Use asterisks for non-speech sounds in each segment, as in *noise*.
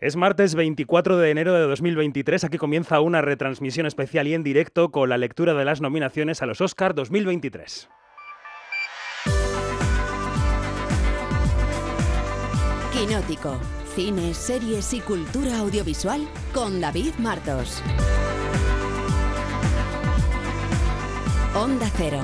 Es martes 24 de enero de 2023. Aquí comienza una retransmisión especial y en directo con la lectura de las nominaciones a los Oscar 2023. Quinótico. Cine, series y cultura audiovisual con David Martos. Onda Cero.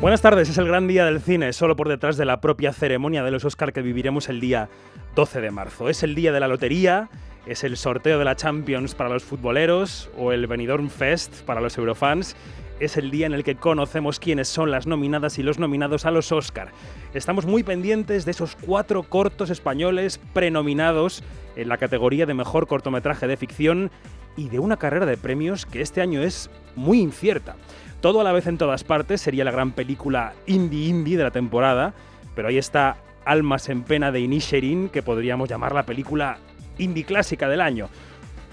Buenas tardes, es el gran día del cine, solo por detrás de la propia ceremonia de los Oscar que viviremos el día 12 de marzo. Es el día de la lotería, es el sorteo de la Champions para los futboleros o el Benidorm Fest para los eurofans. Es el día en el que conocemos quiénes son las nominadas y los nominados a los Oscar. Estamos muy pendientes de esos cuatro cortos españoles prenominados en la categoría de mejor cortometraje de ficción y de una carrera de premios que este año es muy incierta. Todo a la vez en todas partes sería la gran película indie-indie de la temporada, pero ahí está Almas en pena de Inisherin, que podríamos llamar la película indie clásica del año.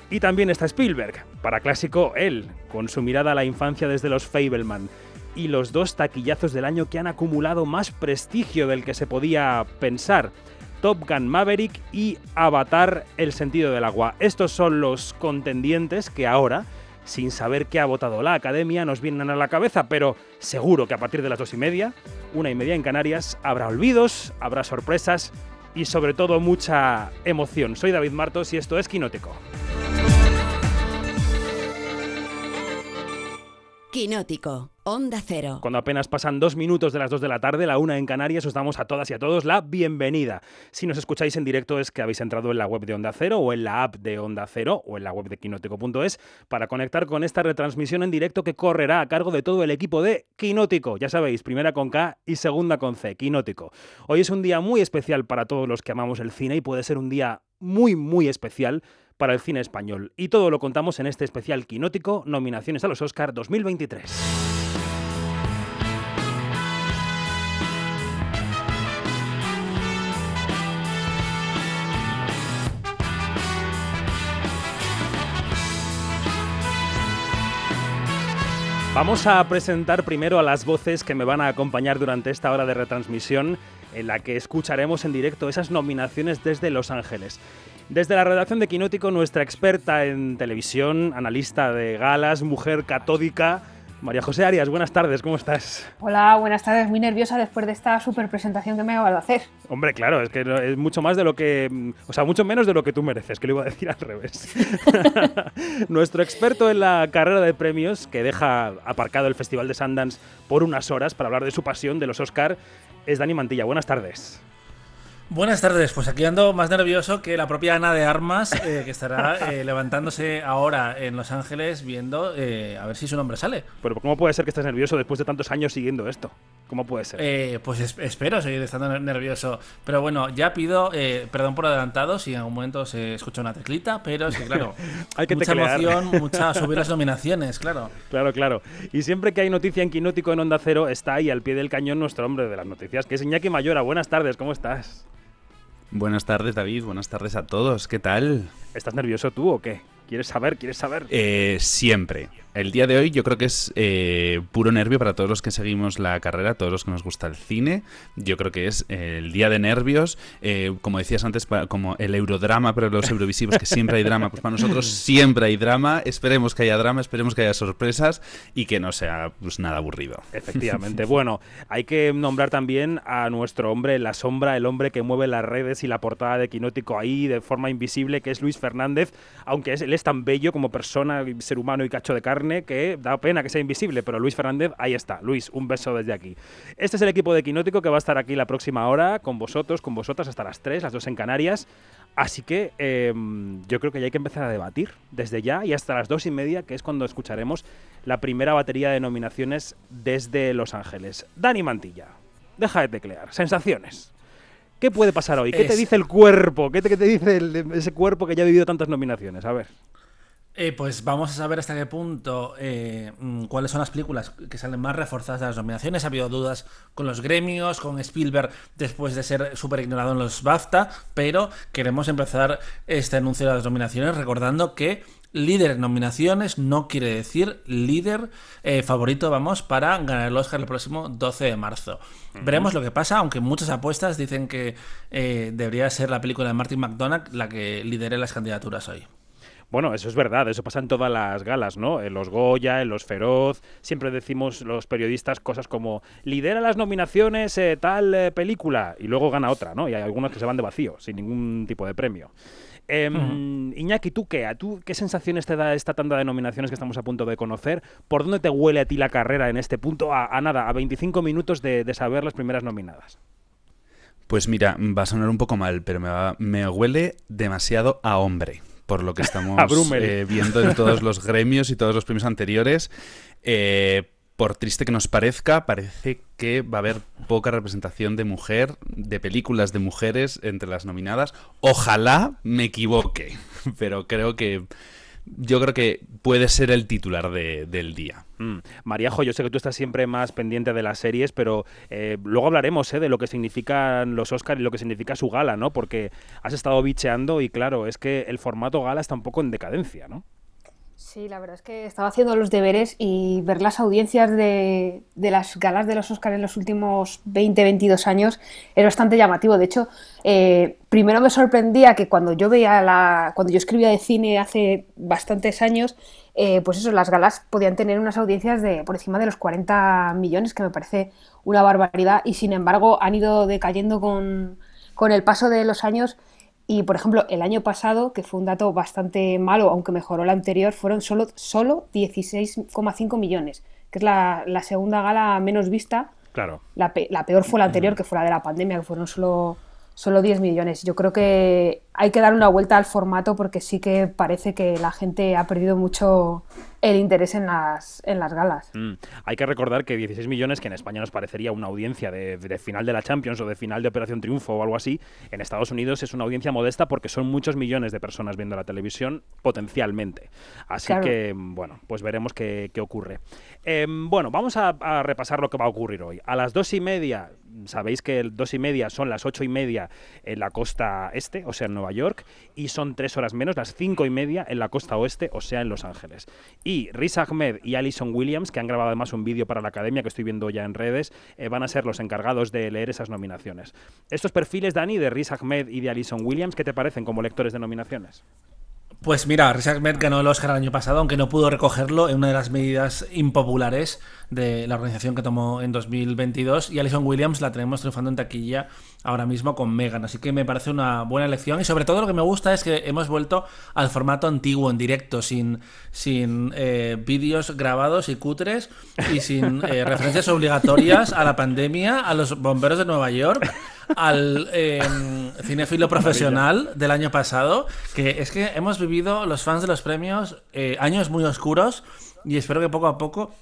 Y también está Spielberg, para clásico él, con su mirada a la infancia desde los Fableman, y los dos taquillazos del año que han acumulado más prestigio del que se podía pensar. Top Gun Maverick y Avatar El sentido del agua. Estos son los contendientes que ahora sin saber qué ha votado la academia, nos vienen a la cabeza, pero seguro que a partir de las dos y media, una y media en Canarias, habrá olvidos, habrá sorpresas y sobre todo mucha emoción. Soy David Martos y esto es Quinótico. Quinótico, Onda Cero. Cuando apenas pasan dos minutos de las dos de la tarde, la una en Canarias, os damos a todas y a todos la bienvenida. Si nos escucháis en directo es que habéis entrado en la web de Onda Cero o en la app de Onda Cero o en la web de quinótico.es para conectar con esta retransmisión en directo que correrá a cargo de todo el equipo de Quinótico. Ya sabéis, primera con K y segunda con C, Quinótico. Hoy es un día muy especial para todos los que amamos el cine y puede ser un día muy, muy especial para el cine español. Y todo lo contamos en este especial quinótico, nominaciones a los Oscar 2023. Vamos a presentar primero a las voces que me van a acompañar durante esta hora de retransmisión en la que escucharemos en directo esas nominaciones desde Los Ángeles. Desde la redacción de Quinótico, nuestra experta en televisión, analista de galas, mujer catódica, María José Arias, buenas tardes, ¿cómo estás? Hola, buenas tardes, muy nerviosa después de esta super presentación que me acabo de hacer. Hombre, claro, es que es mucho más de lo que, o sea, mucho menos de lo que tú mereces, que lo iba a decir al revés. *laughs* Nuestro experto en la carrera de premios, que deja aparcado el Festival de Sundance por unas horas para hablar de su pasión, de los Oscar, es Dani Mantilla. Buenas tardes. Buenas tardes, pues aquí ando más nervioso que la propia Ana de Armas, eh, que estará eh, levantándose ahora en Los Ángeles viendo eh, a ver si su nombre sale. Pero ¿cómo puede ser que estés nervioso después de tantos años siguiendo esto? ¿Cómo puede ser? pues espero seguir estando nervioso. Pero bueno, ya pido perdón por adelantado si en algún momento se escucha una teclita, pero es que claro, *laughs* Hay que mucha emoción, *laughs* mucha subir las nominaciones, claro. Claro, claro. Y siempre que hay noticia en Quinótico en Onda Cero, está ahí al pie del cañón nuestro hombre de las noticias, que es Iñaki Mayora. Buenas tardes, ¿cómo estás? Buenas tardes, David. Buenas tardes a todos. ¿Qué tal? ¿Estás nervioso tú o qué? ¿Quieres saber? ¿Quieres saber? Eh, siempre. El día de hoy yo creo que es eh, puro nervio para todos los que seguimos la carrera, todos los que nos gusta el cine. Yo creo que es el día de nervios. Eh, como decías antes, como el eurodrama, pero los eurovisivos, que siempre hay drama. Pues para nosotros siempre hay drama. Esperemos que haya drama, esperemos que haya sorpresas y que no sea pues, nada aburrido. Efectivamente. *laughs* bueno, hay que nombrar también a nuestro hombre la sombra, el hombre que mueve las redes y la portada de Quinótico ahí de forma invisible, que es Luis Fernández, aunque él es tan bello como persona, ser humano y cacho de carne que da pena que sea invisible, pero Luis Fernández, ahí está. Luis, un beso desde aquí. Este es el equipo de Quinótico que va a estar aquí la próxima hora con vosotros, con vosotras hasta las 3, las dos en Canarias. Así que em, yo creo que ya hay que empezar a debatir desde ya y hasta las dos y media, que es cuando escucharemos la primera batería de nominaciones desde Los Ángeles. Dani Mantilla, deja de teclear. Sensaciones. ¿Qué puede pasar hoy? ¿Qué te dice el cuerpo? ¿Qué te, dice ese cuerpo que ya ha vivido tantas nominaciones? A ver. Eh, pues vamos a saber hasta qué punto eh, mm, cuáles son las películas que salen más reforzadas de las nominaciones. Ha habido dudas con los gremios, con Spielberg después de ser súper ignorado en los BAFTA, pero queremos empezar este anuncio de las nominaciones recordando que líder en nominaciones no quiere decir líder eh, favorito, vamos, para ganar el Oscar el próximo 12 de marzo. Veremos lo que pasa, aunque muchas apuestas dicen que debería ser la película de Martin McDonagh la que lidere las candidaturas hoy. Bueno, eso es verdad, eso pasa en todas las galas, ¿no? En los Goya, en los Feroz, siempre decimos los periodistas cosas como lidera las nominaciones eh, tal película y luego gana otra, ¿no? Y hay algunas que se van de vacío, sin ningún tipo de premio. Em, Iñaki, ¿tú qué? ¿Tú qué sensaciones te da esta tanda de nominaciones que estamos a punto de conocer? ¿Por dónde te huele a ti la carrera en este punto? A, nada, a 25 minutos de, saber las primeras nominadas. Pues mira, va a sonar un poco mal, pero me, me huele demasiado a hombre por lo que *laughs* estamos eh, viendo en todos los gremios y todos los premios anteriores. Eh, por triste que nos parezca, parece que va a haber poca representación de mujer, de películas de mujeres entre las nominadas. Ojalá me equivoque, *laughs* pero creo que yo creo que puede ser el titular del día. Mm. Maríajo, yo sé que tú estás siempre más pendiente de las series, pero eh, luego hablaremos eh, de lo que significan los Oscars y lo que significa su gala, ¿no? Porque has estado bicheando y claro, es que el formato gala está un poco en decadencia, ¿no? Sí, la verdad es que estaba haciendo los deberes y ver las audiencias de, las galas de los Oscars en los últimos 20, 22 años es bastante llamativo. De hecho, eh, primero me sorprendía que cuando yo veía la, cuando yo escribía de cine hace bastantes años, eh, pues eso, las galas podían tener unas audiencias de por encima de los 40 millones, que me parece una barbaridad, y sin embargo han ido decayendo con, con el paso de los años y, por ejemplo, el año pasado, que fue un dato bastante malo, aunque mejoró el anterior, fueron solo, solo 16,5 millones, que es la, segunda gala menos vista. Claro. La, la, peor fue la anterior, que fue la de la pandemia, que fueron solo, solo 10 millones. Yo creo que hay que dar una vuelta al formato porque sí que parece que la gente ha perdido mucho el interés en las, en las galas. Mm. Hay que recordar que 16 millones, que en España nos parecería una audiencia de, final de la Champions o de final de Operación Triunfo o algo así, en Estados Unidos es una audiencia modesta porque son muchos millones de personas viendo la televisión potencialmente. Así que, bueno, pues veremos qué, ocurre. Em, bueno, vamos a, a, repasar lo que va a ocurrir hoy. A las dos y media, sabéis que dos y media son las ocho y media en la costa este, o sea, en Nueva York, y son tres horas menos, las cinco y media en la costa oeste, o sea, en Los Ángeles. Y Riz Ahmed y Alison Williams, que han grabado además un vídeo para la academia que estoy viendo ya en redes, eh, van a ser los encargados de leer esas nominaciones. Estos perfiles, Dani, de Riz Ahmed y de Alison Williams, ¿qué te parecen como lectores de nominaciones? Pues mira, Riz Ahmed ganó el Oscar el año pasado, aunque no pudo recogerlo en una de las medidas impopulares de la organización que tomó en 2022. Y Alison Williams la tenemos triunfando en taquilla ahora mismo con Megan. Así que me parece una buena elección. Y sobre todo lo que me gusta es que hemos vuelto al formato antiguo, en directo, sin, sin eh, vídeos grabados y cutres y sin eh, *laughs* referencias obligatorias a la pandemia, a los bomberos de Nueva York al eh, cinefilo profesional del año pasado, que es que hemos vivido los fans de los premios eh, años muy oscuros y espero que poco a poco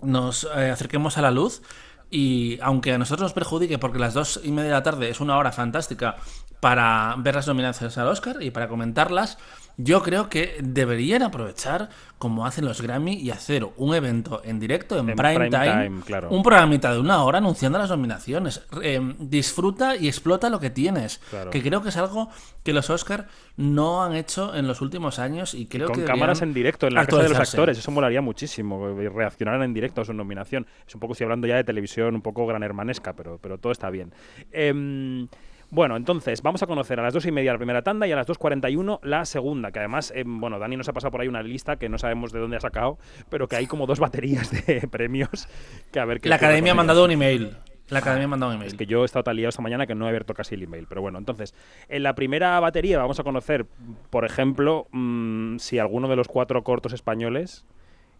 nos eh, acerquemos a la luz. Y aunque a nosotros nos perjudique, porque las dos y media de la tarde es una hora fantástica para ver las nominaciones al Oscar y para comentarlas, yo creo que deberían aprovechar, como hacen los Grammy, y hacer un evento en directo, en, prime, time, un programita de una hora anunciando las nominaciones. Eh, disfruta y explota lo que tienes, que creo que es algo que los Oscar no han hecho en los últimos años y creo Con cámaras en directo, en la casa de los actores, eso molaría muchísimo, reaccionar en directo a su nominación. Es un poco, estoy hablando ya de televisión, un poco gran hermanesca, pero, pero todo está bien. Eh, bueno, entonces vamos a conocer a las dos y media la primera tanda y a las 2.41 la segunda, que además, eh, bueno, Dani nos ha pasado por ahí una lista que no sabemos de dónde ha sacado, pero que hay como dos baterías de *laughs* premios que a ver qué... La academia ha mandado un email. La academia ha mandado un email. Es que yo he estado tan liado esta mañana que no he abierto casi el email. Pero bueno, entonces, en la primera batería vamos a conocer, por ejemplo, mm, si alguno de los cuatro cortos españoles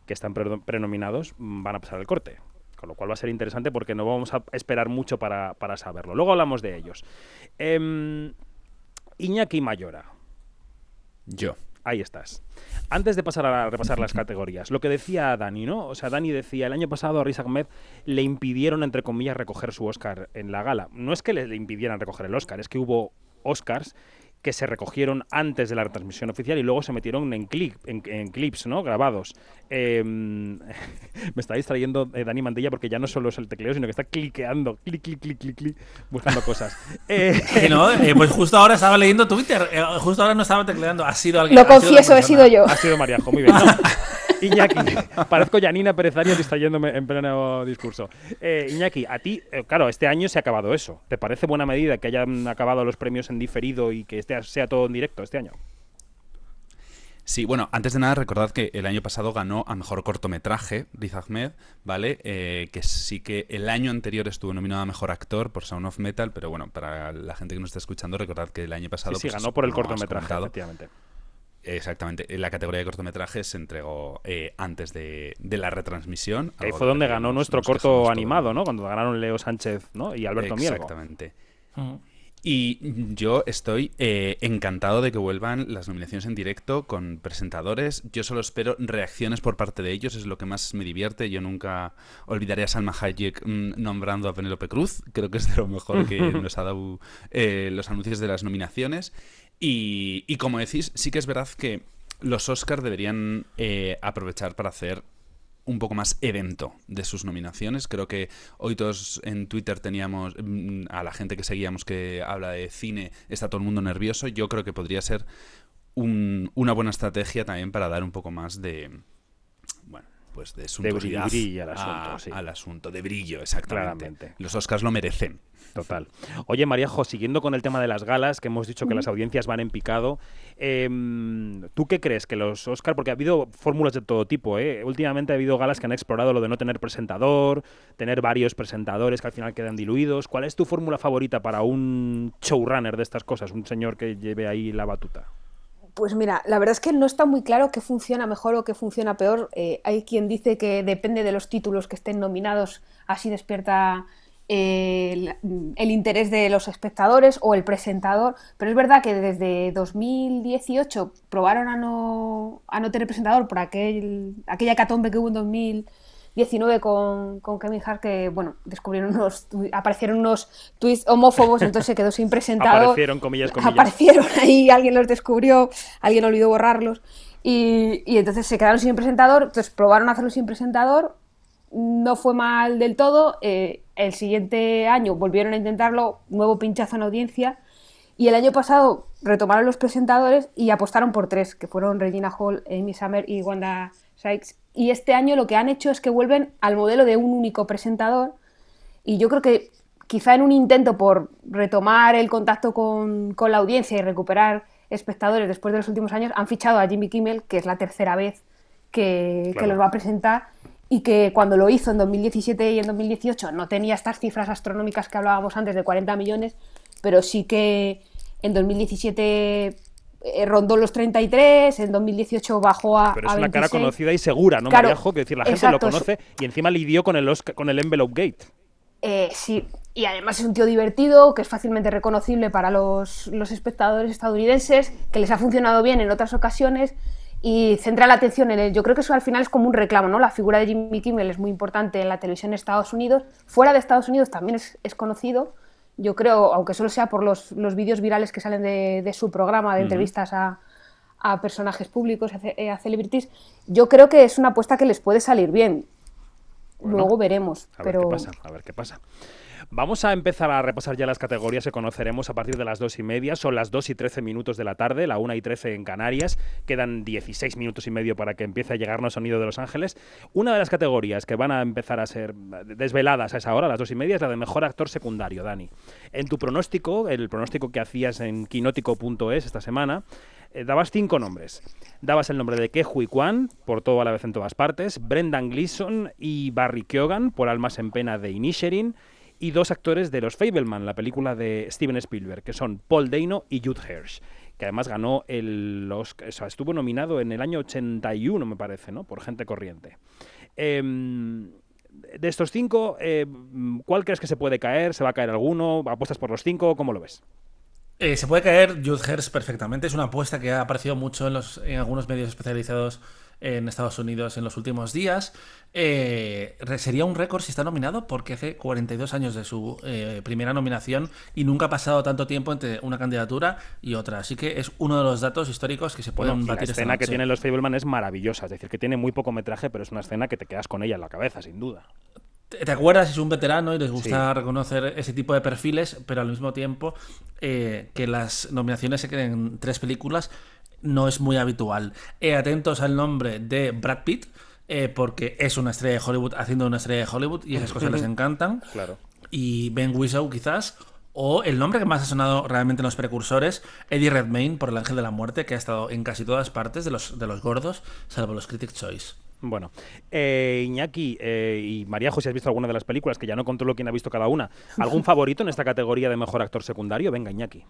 que están prenominados mm, van a pasar el corte con lo cual va a ser interesante porque no vamos a esperar mucho para, saberlo. Luego hablamos de ellos. Eh, Iñaki Mayora. Yo. Ahí estás. Antes de pasar a repasar las categorías, lo que decía Dani, ¿no? O sea, Dani decía, el año pasado a Riz Ahmed le impidieron, entre comillas, recoger su Oscar en la gala. No es que le impidieran recoger el Oscar, es que hubo Oscars que se recogieron antes de la retransmisión oficial y luego se metieron en, clip, en, clips, ¿no? Grabados. Em, *laughs* me está distrayendo eh, Dani Mantilla porque ya no solo es el tecleo, sino que está cliqueando, clic, clic, clic, clic, clic, buscando *laughs* cosas. Eh, no, eh, pues justo ahora estaba leyendo Twitter, justo ahora no estaba tecleando, ha sido alguien. Lo confieso, he sido yo. Ha sido Mariajo, muy bien. *laughs* Iñaki, parezco Janina Pérez Arias distrayéndome en pleno discurso. Eh, Iñaki, a ti, eh, claro, este año se ha acabado eso. ¿Te parece buena medida que hayan acabado los premios en diferido y que este sea todo en directo este año? Sí, bueno, antes de nada recordad que el año pasado ganó a Mejor Cortometraje Riz Ahmed, ¿vale? Eh, que sí que el año anterior estuvo nominado a Mejor Actor por Sound of Metal, pero bueno, para la gente que nos está escuchando, recordad que el año pasado... Sí, sí pues, ganó por el cortometraje, efectivamente. Exactamente. La categoría de cortometrajes se entregó eh, antes de, la retransmisión. Ahí fue donde ganó nuestro corto animado, ¿no? Cuando ganaron Leo Sánchez ¿no? y Alberto Mielgo. Exactamente. Y yo estoy eh, encantado de que vuelvan las nominaciones en directo con presentadores. Yo solo espero reacciones por parte de ellos, es lo que más me divierte. Yo nunca olvidaré a Salma Hayek mm, nombrando a Penélope Cruz. Creo que es de lo mejor que *laughs* nos ha dado eh, los anuncios de las nominaciones. Y, como decís, sí que es verdad que los Oscars deberían eh, aprovechar para hacer un poco más evento de sus nominaciones. Creo que hoy todos en Twitter teníamos mm, a la gente que seguíamos que habla de cine, está todo el mundo nervioso. Yo creo que podría ser una buena estrategia también para dar un poco más de, bueno, pues de suntuosidad brillo al asunto, al asunto, de brillo, exactamente. Los Oscars lo merecen. Total. Oye, Maríajo, siguiendo con el tema de las galas, que hemos dicho que las audiencias van en picado, em, ¿tú qué crees que los Oscar, porque ha habido fórmulas de todo tipo, ¿eh? últimamente ha habido galas que han explorado lo de no tener presentador, tener varios presentadores que al final quedan diluidos. ¿Cuál es tu fórmula favorita para un showrunner de estas cosas, un señor que lleve ahí la batuta? Pues mira, la verdad es que no está muy claro qué funciona mejor o qué funciona peor. Eh, hay quien dice que depende de los títulos que estén nominados, así despierta el, interés de los espectadores o el presentador, pero es verdad que desde 2018 probaron a no, a no tener presentador por aquel, aquella catombe que hubo en 2019 con, con Kevin Hart, que bueno, descubrieron unos, aparecieron unos tweets homófobos, entonces se quedó sin *laughs* presentador. Aparecieron, comillas, comillas. Aparecieron ahí, alguien los descubrió, alguien olvidó borrarlos. Y, y entonces se quedaron sin presentador, entonces probaron a hacerlo sin presentador, no fue mal del todo. Eh, el siguiente año volvieron a intentarlo, nuevo pinchazo en audiencia. Y el año pasado retomaron los presentadores y apostaron por tres, que fueron Regina Hall, Amy Summer y Wanda Sykes. Y este año lo que han hecho es que vuelven al modelo de un único presentador. Y yo creo que quizá en un intento por retomar el contacto con, la audiencia y recuperar espectadores después de los últimos años, han fichado a Jimmy Kimmel, que es la tercera vez que, que los va a presentar y que cuando lo hizo en 2017 y en 2018 no tenía estas cifras astronómicas que hablábamos antes de 40 millones, pero sí que en 2017 eh, rondó los 33, en 2018 bajó a. Pero es una cara conocida y segura, ¿no, claro, Que decir, la gente lo conoce y encima lidió con el, con el Envelope Gate. Eh, sí, y además es un tío divertido, que es fácilmente reconocible para los, los espectadores estadounidenses, que les ha funcionado bien en otras ocasiones y centra la atención en él. Yo creo que eso al final es como un reclamo, ¿no? La figura de Jimmy Kimmel es muy importante en la televisión de Estados Unidos. Fuera de Estados Unidos también es, conocido. Yo creo, aunque solo sea por los, vídeos virales que salen de, su programa de entrevistas a, personajes públicos, a, celebrities, yo creo que es una apuesta que les puede salir bien. Luego veremos. A ver qué pasa, a ver qué pasa. Vamos a empezar a repasar ya las categorías que conoceremos a partir de las 2 y media. Son las 2 y 13 minutos de la tarde, la 1 y 13 en Canarias. Quedan 16 minutos y medio para que empiece a llegarnos sonido de Los Ángeles. Una de las categorías que van a empezar a ser desveladas a esa hora, a las 2 y media, es la de mejor actor secundario, Dani. En tu pronóstico, el pronóstico que hacías en quinótico.es esta semana, eh, dabas cinco nombres. Dabas el nombre de Kehui Kwan, por todo a la vez en todas partes, Brendan Gleeson y Barry Keoghan, por Almas en Pena de Inisherin, y dos actores de Los Fableman, la película de Steven Spielberg, que son Paul Dano y Jude Hirsch, que además ganó el Oscar, estuvo nominado en el año 81, me parece, ¿no? Por Gente Corriente. Em, de estos cinco, eh, ¿cuál crees que se puede caer? ¿Se va a caer alguno? ¿Apuestas por los cinco? ¿Cómo lo ves? Eh, se puede caer Jude Hirsch perfectamente. Es una apuesta que ha aparecido mucho en, los, en algunos medios especializados en Estados Unidos en los últimos días. Eh, sería un récord si está nominado porque hace 42 años de su eh, primera nominación y nunca ha pasado tanto tiempo entre una candidatura y otra. Así que es uno de los datos históricos que se pueden batir. La escena que tienen los Fableman es maravillosa, es decir, que tiene muy poco metraje, pero es una escena que te quedas con ella en la cabeza, sin duda. ¿Te acuerdas? Es un veterano y les gusta reconocer ese tipo de perfiles, pero al mismo tiempo eh, que las nominaciones se queden en tres películas no es muy habitual. atentos al nombre de Brad Pitt, eh, porque es una estrella de Hollywood haciendo una estrella de Hollywood y esas cosas les encantan. Claro. Y Ben Whishaw quizás. O el nombre que más ha sonado realmente en los precursores, Eddie Redmayne por El Ángel de la Muerte, que ha estado en casi todas partes de los, de los gordos, salvo los Critics' Choice. Bueno, eh, Iñaki eh, y María José, ¿has visto alguna de las películas? Que ya no controlo quién ha visto cada una. ¿Algún *laughs* favorito en esta categoría de mejor actor secundario? Venga, Iñaki.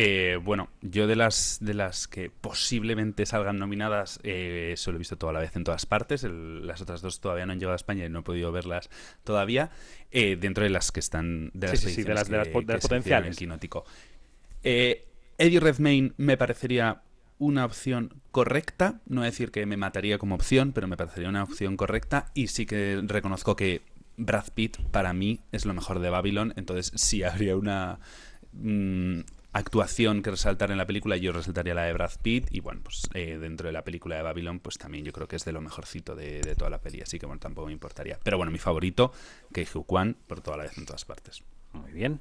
Eh, bueno, yo de las de las que posiblemente salgan nominadas, eh, solo he visto toda la vez en todas partes. las otras dos todavía no han llegado a España y no he podido verlas todavía. Eh, dentro de las que están de las, sí, de las, potenciales. Eddie Redmayne me parecería una opción correcta. No decir que me mataría como opción, pero me parecería una opción correcta. Y sí que reconozco que Brad Pitt para mí es lo mejor de Babylon. Entonces sí habría una. Mm, actuación que resaltar en la película, yo resaltaría la de Brad Pitt y bueno, pues eh, dentro de la película de Babylon, pues también yo creo que es de lo mejorcito de, de toda la peli, así que bueno, tampoco me importaría. Pero bueno, mi favorito, que Kwan, por toda la vez en todas partes. Muy bien.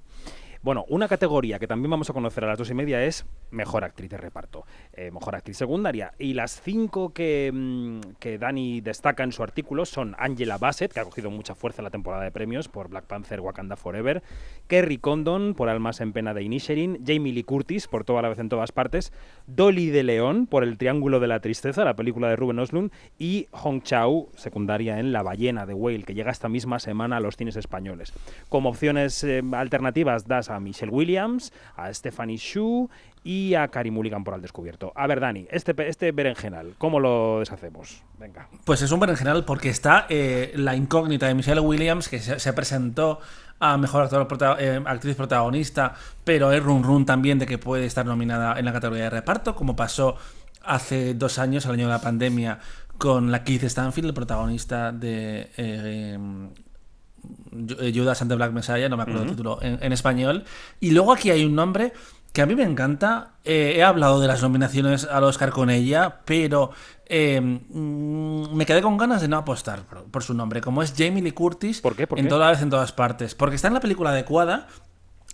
Bueno, una categoría que también vamos a conocer a las dos y media es mejor actriz de reparto, eh, mejor actriz secundaria. Y las cinco que, mm, que, Dani destaca en su artículo son Angela Bassett, que ha cogido mucha fuerza en la temporada de premios por Black Panther Wakanda Forever, Kerry Condon por Almas en Pena de Inisherin, Jamie Lee Curtis por Toda la vez en todas partes, Dolly de León por El Triángulo de la Tristeza, la película de Ruben Oslund, y Hong Chau, secundaria en La Ballena de Whale, que llega esta misma semana a los cines españoles. Como opciones eh, alternativas das a Michelle Williams, a Stephanie Shu y a Karim Mulligan por al descubierto. A ver, Dani, este, este berenjenal, ¿cómo lo deshacemos? Venga. Pues es un berenjenal porque está eh, la incógnita de Michelle Williams, que se, presentó a Mejor eh, Actriz Protagonista, pero es run run también de que puede estar nominada en la categoría de reparto, como pasó hace dos años, al año de la pandemia, con la Keith Stanfield, el protagonista de eh, Judas and the Black Messiah, no me acuerdo el título en, español. Y luego aquí hay un nombre que a mí me encanta. Eh, he hablado de las nominaciones al Oscar con ella, pero eh, mm, me quedé con ganas de no apostar por, su nombre, como es Jamie Lee Curtis ¿Por qué? en toda vez en todas partes. Porque está en la película adecuada,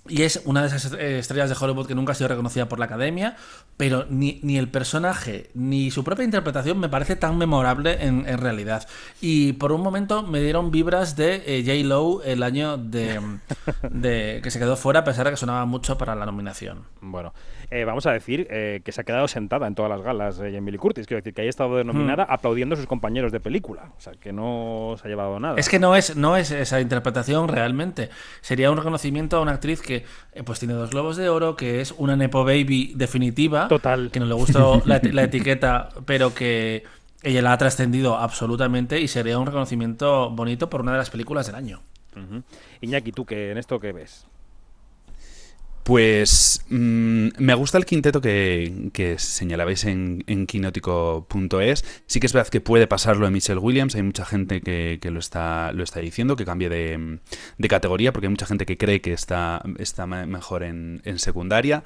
y es una de esas eh, estrellas de Hollywood que nunca ha sido reconocida por la academia, pero ni, ni el personaje ni su propia interpretación me parece tan memorable en, realidad. Y por un momento me dieron vibras de eh, J. Lowe el año de, *laughs* de, que se quedó fuera, a pesar de que sonaba mucho para la nominación. Bueno, eh, vamos a decir que se ha quedado sentada en todas las galas Lee Curtis, quiero decir que haya estado denominada hmm. aplaudiendo a sus compañeros de película, o sea, que no se ha llevado nada. Es que no es, no es esa interpretación realmente, sería un reconocimiento a una actriz que eh, pues tiene dos globos de oro, que es una Nepo Baby definitiva. Total. Que no le gustó la, etiqueta, pero que ella la ha trascendido absolutamente y sería un reconocimiento bonito por una de las películas del año. Iñaki, ¿tú qué, en esto qué ves? Pues mm, me gusta el quinteto que, señalabais en, en quinótico.es. Sí que es verdad que puede pasarlo en Michelle Williams. Hay mucha gente que, lo, está, lo está diciendo, que cambie de, categoría, porque hay mucha gente que cree que está, está mejor en, secundaria.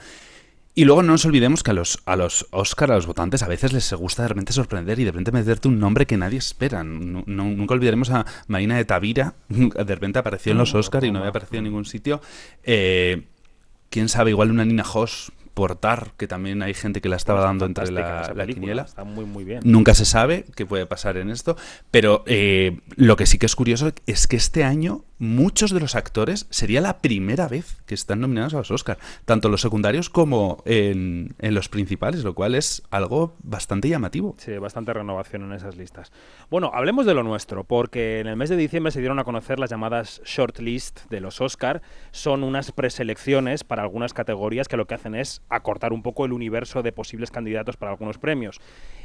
Y luego no nos olvidemos que a los, a los Oscar, a los votantes, a veces les gusta de repente sorprender y de repente meterte un nombre que nadie espera. nunca olvidaremos a Marina de Tavira, *laughs* de repente apareció en los Oscar y no había aparecido en ningún sitio. Eh, quién sabe, igual una Nina Hoss portar, que también hay gente que la estaba dando entre la, la quiniela. Está muy, muy bien. Nunca se sabe qué puede pasar en esto, pero eh, lo que sí que es curioso es que este año muchos de los actores sería la primera vez que están nominados a los Oscars, tanto los secundarios como en, los principales, lo cual es algo bastante llamativo. Sí, bastante renovación en esas listas. Bueno, hablemos de lo nuestro, porque en el mes de diciembre se dieron a conocer las llamadas shortlist de los Oscar. Son unas preselecciones para algunas categorías que lo que hacen es acortar un poco el universo de posibles candidatos para algunos premios.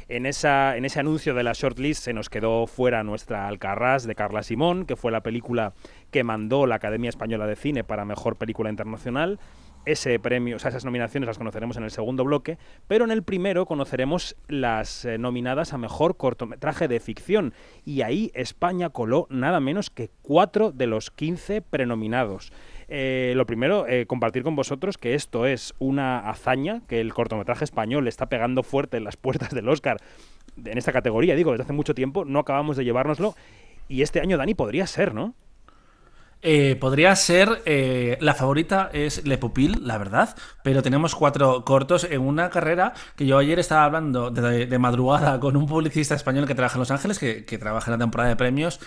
En, esa, en ese anuncio de la shortlist se nos quedó fuera nuestra Alcarrás de Carla Simón, que fue la película que mandó la Academia Española de Cine para Mejor Película Internacional ese premio, o sea, esas nominaciones las conoceremos en el segundo bloque, pero en el primero conoceremos las eh, nominadas a mejor cortometraje de ficción. Y ahí España coló nada menos que cuatro de los 15 prenominados. Eh, lo primero, eh, compartir con vosotros que esto es una hazaña, que el cortometraje español está pegando fuerte en las *laughs* puertas del Oscar en esta categoría, digo, desde hace mucho tiempo, no acabamos de llevárnoslo. Y este año, Dani, podría ser, ¿no? Eh, podría ser, eh, la favorita es Le Pupil, la verdad, pero tenemos cuatro cortos en una carrera que yo ayer estaba hablando de, madrugada *laughs* con un publicista español que trabaja en Los Ángeles, que, trabaja en la temporada de premios,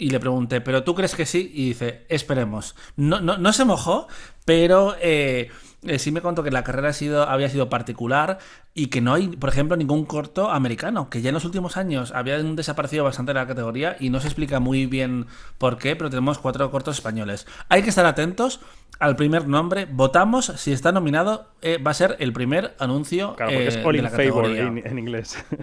y le pregunté, ¿pero tú crees que sí? Y dice, esperemos. No, no, no se mojó, pero... Eh, eh, sí me contó que la carrera ha sido, había sido particular y que no hay, por ejemplo, ningún corto americano, que ya en los últimos años había desaparecido bastante de la categoría y no se explica muy bien por qué, pero tenemos cuatro cortos españoles. Hay que estar atentos al primer nombre. Votamos si está nominado, eh, va a ser el primer anuncio claro, porque es eh, all de la categoría. en inglés. *laughs*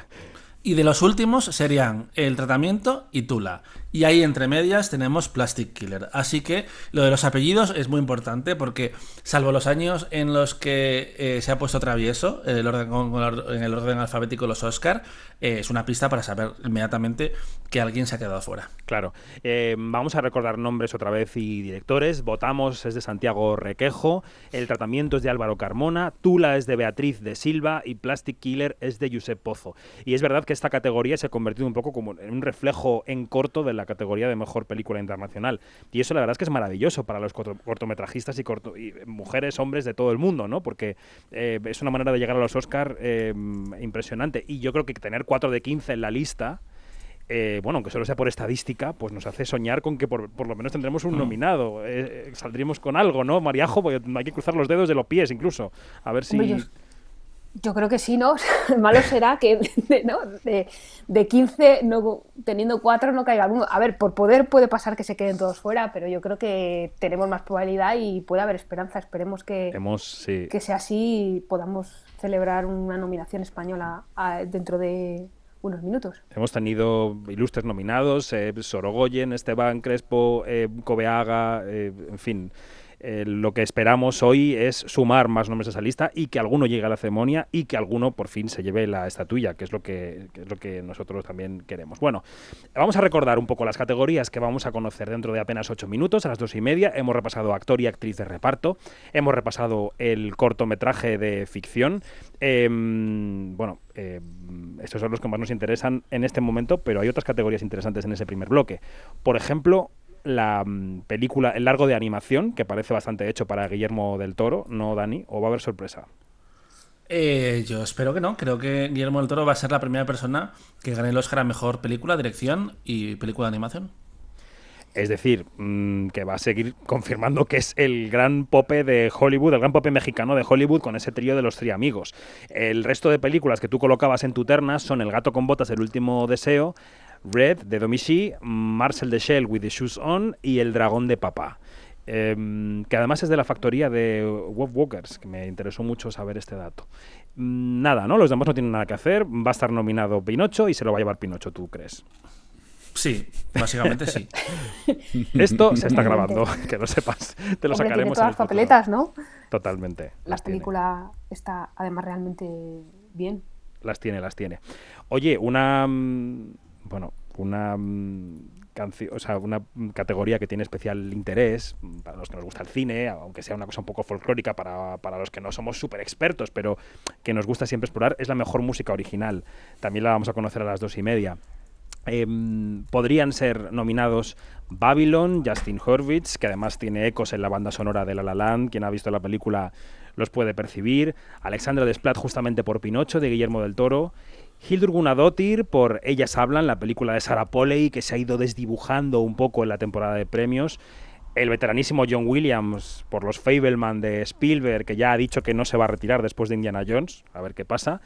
Y de los últimos serían El Tratamiento y Tula. Y ahí entre medias tenemos Plastic Killer. Así que lo de los apellidos es muy importante porque, salvo los años en los que eh, se ha puesto travieso el orden, en el orden alfabético los Oscar, eh, es una pista para saber inmediatamente que alguien se ha quedado fuera. Claro. Eh, vamos a recordar nombres otra vez y directores. Votamos es de Santiago Requejo, El Tratamiento es de Álvaro Carmona, Tula es de Beatriz de Silva y Plastic Killer es de Josep Pozo. Y es verdad que esta categoría se ha convertido un poco como en un reflejo en corto de la categoría de mejor película internacional. Y eso la verdad es que es maravilloso para los cortometrajistas y, mujeres, hombres de todo el mundo, ¿no? Porque eh, es una manera de llegar a los Oscar eh, impresionante. Y yo creo que tener 4 de 15 en la lista... Eh, bueno, aunque solo sea por estadística, pues nos hace soñar con que por, lo menos tendremos un mm. nominado. saldríamos con algo, ¿no? Mariajo, porque hay que cruzar los dedos de los pies incluso. A ver si... Yo creo que sí, ¿no? *laughs* Malo será que *laughs* de, ¿no? de, 15, no, teniendo 4, no caiga alguno. A ver, por poder puede pasar que se queden todos fuera, pero yo creo que tenemos más probabilidad y puede haber esperanza. Esperemos que, que sea así y podamos celebrar una nominación española dentro de unos minutos. Hemos tenido ilustres nominados, eh, Sorogoyen, Esteban Crespo, eh, Cobeaga, eh, en fin. Eh, lo que esperamos hoy es sumar más nombres a esa lista y que alguno llegue a la ceremonia y que alguno por fin se lleve la estatuilla, que es lo que, es lo que nosotros también queremos. Bueno, vamos a recordar un poco las categorías que vamos a conocer dentro de apenas ocho minutos, a las dos y media. Hemos repasado actor y actriz de reparto, hemos repasado el cortometraje de ficción. Em, bueno, em, estos son los que más nos interesan en este momento, pero hay otras categorías interesantes en ese primer bloque. Por ejemplo, la mm, película, el largo de animación, que parece bastante hecho para Guillermo del Toro, ¿no, Dani? ¿O va a haber sorpresa? Eh, yo espero que no. Creo que Guillermo del Toro va a ser la primera persona que gane el Oscar a Mejor Película, Dirección y Película de Animación. Es decir, mm, que va a seguir confirmando que es el gran pope de Hollywood, el gran pope mexicano de Hollywood con ese trío de los triamigos. El resto de películas que tú colocabas en tu terna son El gato con botas, El último deseo, Red de Domichi, Marcel de Shell with the Shoes On y El dragón de papá. Em, que además es de la factoría de Wolf Walkers, que me interesó mucho saber este dato. Mm, nada, ¿no? Los demás no tienen nada que hacer. Va a estar nominado Pinocho y se lo va a llevar Pinocho, ¿tú crees? Sí, básicamente sí. *laughs* Esto se está grabando, *laughs* que lo sepas. Te lo sacaremos. Tiene todas las papeletas, ¿no? Totalmente. La película está además realmente bien. Las tiene, las tiene. Oye, una mm, bueno, una mm, o categoría que tiene especial interés para los que nos gusta el cine, aunque sea una cosa un poco folclórica para, para los que no somos súper expertos, pero que nos gusta siempre explorar, es la mejor música original. También la vamos a conocer a las dos y media. Em, podrían ser nominados Babylon, Justin Hurwitz, que además tiene ecos en la banda sonora de La La Land, quien ha visto la película los puede percibir, Alexandra Desplat justamente por Pinocho, de Guillermo del Toro, Hildur Gunnadóttir por Ellas Hablan, la película de Sarah Polley que se ha ido desdibujando un poco en la temporada de premios. El veteranísimo John Williams por los Fableman de Spielberg, que ya ha dicho que no se va a retirar después de Indiana Jones, a ver qué pasa.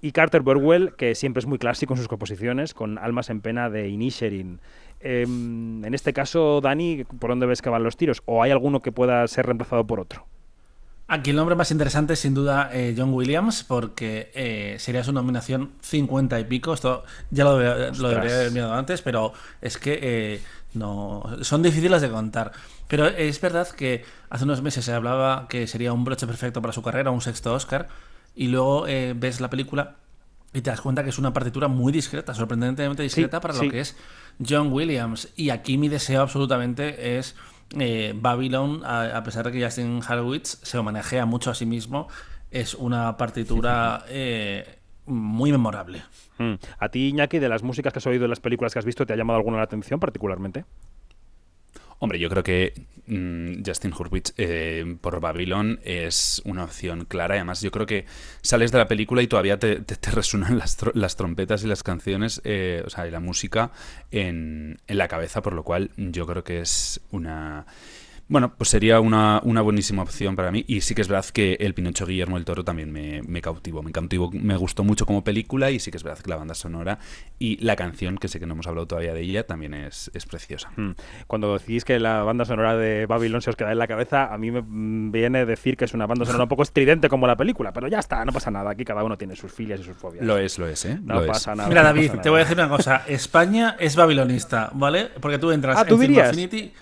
Y Carter Burwell, que siempre es muy clásico en sus composiciones, con Almas en Pena de Inisherin. Em, en este caso, Dani, ¿por dónde ves que van los tiros? ¿O hay alguno que pueda ser reemplazado por otro? Aquí el nombre más interesante es sin duda eh, John Williams, porque eh, sería su nominación 50 y pico. Esto ya lo, lo debería haber mirado antes, pero es que eh, no son difíciles de contar. Pero es verdad que hace unos meses se hablaba que sería un broche perfecto para su carrera, un sexto Oscar, y luego ves la película y te das cuenta que es una partitura muy discreta, sorprendentemente discreta para lo que es John Williams. Y aquí mi deseo absolutamente es eh, Babylon, a, pesar de que Justin Harwitz se homenajea mucho a sí mismo, es una partitura eh, muy memorable. Mm. ¿A ti, Iñaki, de las músicas que has oído en las películas que has visto, te ha llamado alguna la atención particularmente? Hombre, yo creo que mm, Justin Hurwitz eh, por Babylon es una opción clara. Además, yo creo que sales de la película y todavía te, resuenan las, trompetas y las canciones, eh, o sea, y la música en la cabeza, por lo cual yo creo que es una bueno, pues sería una, buenísima opción para mí. Y sí que es verdad que el Pinocho Guillermo del Toro también me, me cautivó. Me cautivó, me gustó mucho como película y sí que es verdad que la banda sonora y la canción, que sé que no hemos hablado todavía de ella, también es, preciosa. Hmm. Cuando decís que la banda sonora de Babylon se os queda en la cabeza, a mí me viene decir que es una banda sonora un poco *laughs* estridente como la película, pero ya está, no pasa nada. Aquí cada uno tiene sus filias y sus fobias. Lo es, lo es, ¿eh? No pasa nada. Mira, David, te voy a decir una cosa. España es babilonista, ¿vale? Porque tú entras ah, ¿tú en dirías? Infinity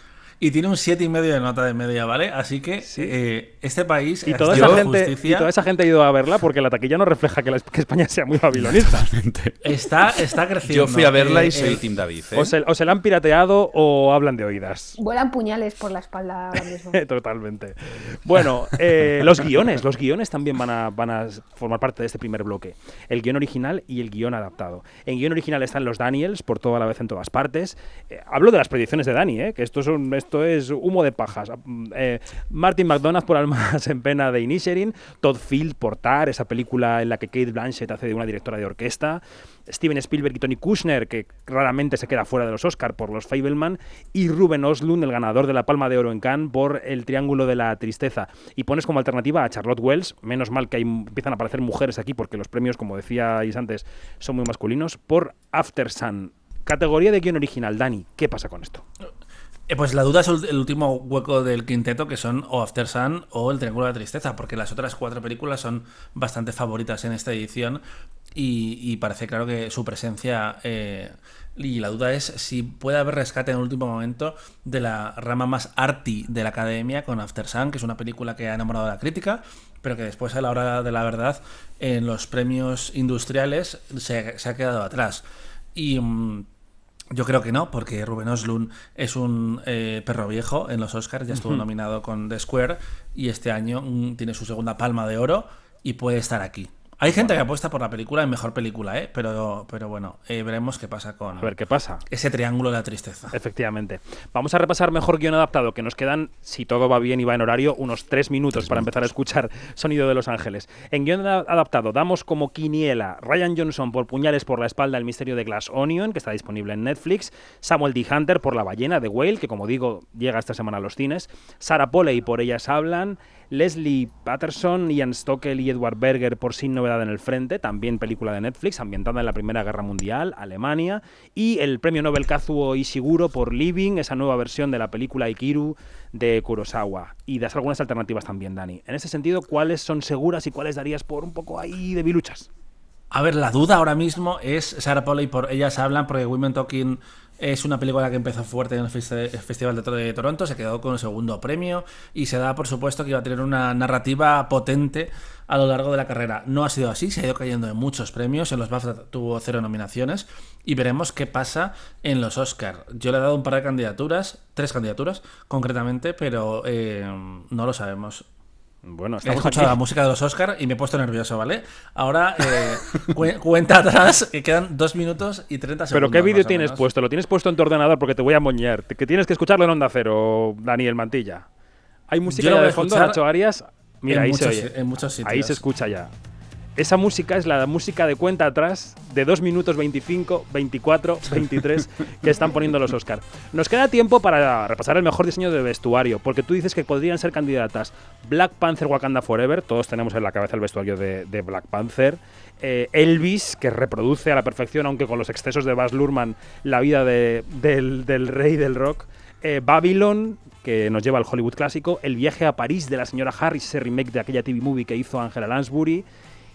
y tiene un 7,5 y medio de nota de media, ¿vale? Así que eh, este país y toda, esa gente, y toda esa gente ha ido a verla porque la taquilla no refleja que, España sea muy babilonista. está, está creciendo. Yo fui a verla y eh, soy Tim David. ¿eh? O, se, la han pirateado o hablan de oídas. Vuelan puñales por la espalda ahora mismo. *laughs* Totalmente. Bueno, los guiones. Los guiones también van a, van a formar parte de este primer bloque. El guion original y el guion adaptado. En guion original están los Daniels, por toda la vez en todas partes. hablo de las predicciones de Dani, ¿eh? que esto es un, esto es humo de pajas. Eh, Martin McDonagh por Almas *laughs* en pena de Inisherin, Todd Field por Tar, esa película en la que Kate Blanchett hace de una directora de orquesta, Steven Spielberg y Tony Kushner, que raramente se queda fuera de los Oscars por los Fableman, y Ruben Oslund, el ganador de la Palma de Oro en Cannes, por El Triángulo de la Tristeza. Y pones como alternativa a Charlotte Wells, menos mal que hay, empiezan a aparecer mujeres aquí, porque los premios, como decíais antes, son muy masculinos, por After Sun. Categoría de guion original. Dani, ¿qué pasa con esto? Eh, pues la duda es el último hueco del quinteto, que son o After Sun o El Triángulo de la Tristeza, porque las otras cuatro películas son bastante favoritas en esta edición y, parece claro que su presencia... Eh, y la duda es si puede haber rescate en el último momento de la rama más arty de la academia con After Sun, que es una película que ha enamorado a la crítica, pero que después a la hora de la verdad en los premios industriales se, ha quedado atrás. Y... Yo creo que no, porque Ruben Oslund es un eh, perro viejo en los Oscars, ya estuvo nominado con The Square y este año mm, tiene su segunda palma de oro y puede estar aquí. Hay gente que apuesta por la película en mejor película, ¿eh? pero, pero bueno, eh, veremos qué pasa con. A ver qué pasa. Ese triángulo de la tristeza. Efectivamente. Vamos a repasar mejor guion adaptado, que nos quedan, si todo va bien y va en horario, unos tres minutos para empezar a escuchar Sonido de Los Ángeles. En guion adaptado, damos como quiniela Ryan Johnson por Puñales por la espalda, El misterio de Glass Onion, que está disponible en Netflix. Samuel D. Hunter por La ballena de Whale, que como digo, llega esta semana a los cines. Sarah Polley por Ellas hablan. Leslie Patterson, Ian Stockel y Edward Berger por Sin Novedad en el Frente, también película de Netflix, ambientada en la Primera Guerra Mundial, Alemania, y el premio Nobel Kazuo Ishiguro por Living, esa nueva versión de la película Ikiru de Kurosawa. Y das algunas alternativas también, Dani. En ese sentido, ¿cuáles son seguras y cuáles darías por un poco ahí de biluchas? A ver, la duda ahora mismo es Sarah Polley por Ellas Hablan, porque Women Talking es una película que empezó fuerte en el Festival de Toronto, se quedó con el segundo premio y se da por supuesto que iba a tener una narrativa potente a lo largo de la carrera. No ha sido así, se ha ido cayendo en muchos premios, en los BAFTA tuvo cero nominaciones y veremos qué pasa en los Oscar. Yo le he dado un par de candidaturas, tres candidaturas concretamente, pero eh, no lo sabemos. Bueno, He escuchado la música de los Oscars y me he puesto nervioso, ¿vale? Ahora eh, cuenta atrás que quedan dos minutos y 30 segundos. ¿Pero qué vídeo tienes puesto? ¿Lo tienes puesto en tu ordenador? Porque te voy a moñar. Que tienes que escucharlo en Onda Cero, Daniel Mantilla. ¿Hay música de fondo, Nacho Arias? Mira, ahí se oye. En muchos sitios. Ahí se escucha ya. Esa música es la música de cuenta atrás de 2 minutos 25, 24, 23 que están poniendo los Oscar. Nos queda tiempo para repasar el mejor diseño de vestuario, porque tú dices que podrían ser candidatas Black Panther Wakanda Forever, todos tenemos en la cabeza el vestuario de, Black Panther, eh, Elvis, que reproduce a la perfección, aunque con los excesos de Baz Luhrmann, la vida del, del rey del rock, eh, Babylon, que nos lleva al Hollywood clásico, El viaje a París de la señora Harris, ese remake de aquella TV movie que hizo Angela Lansbury,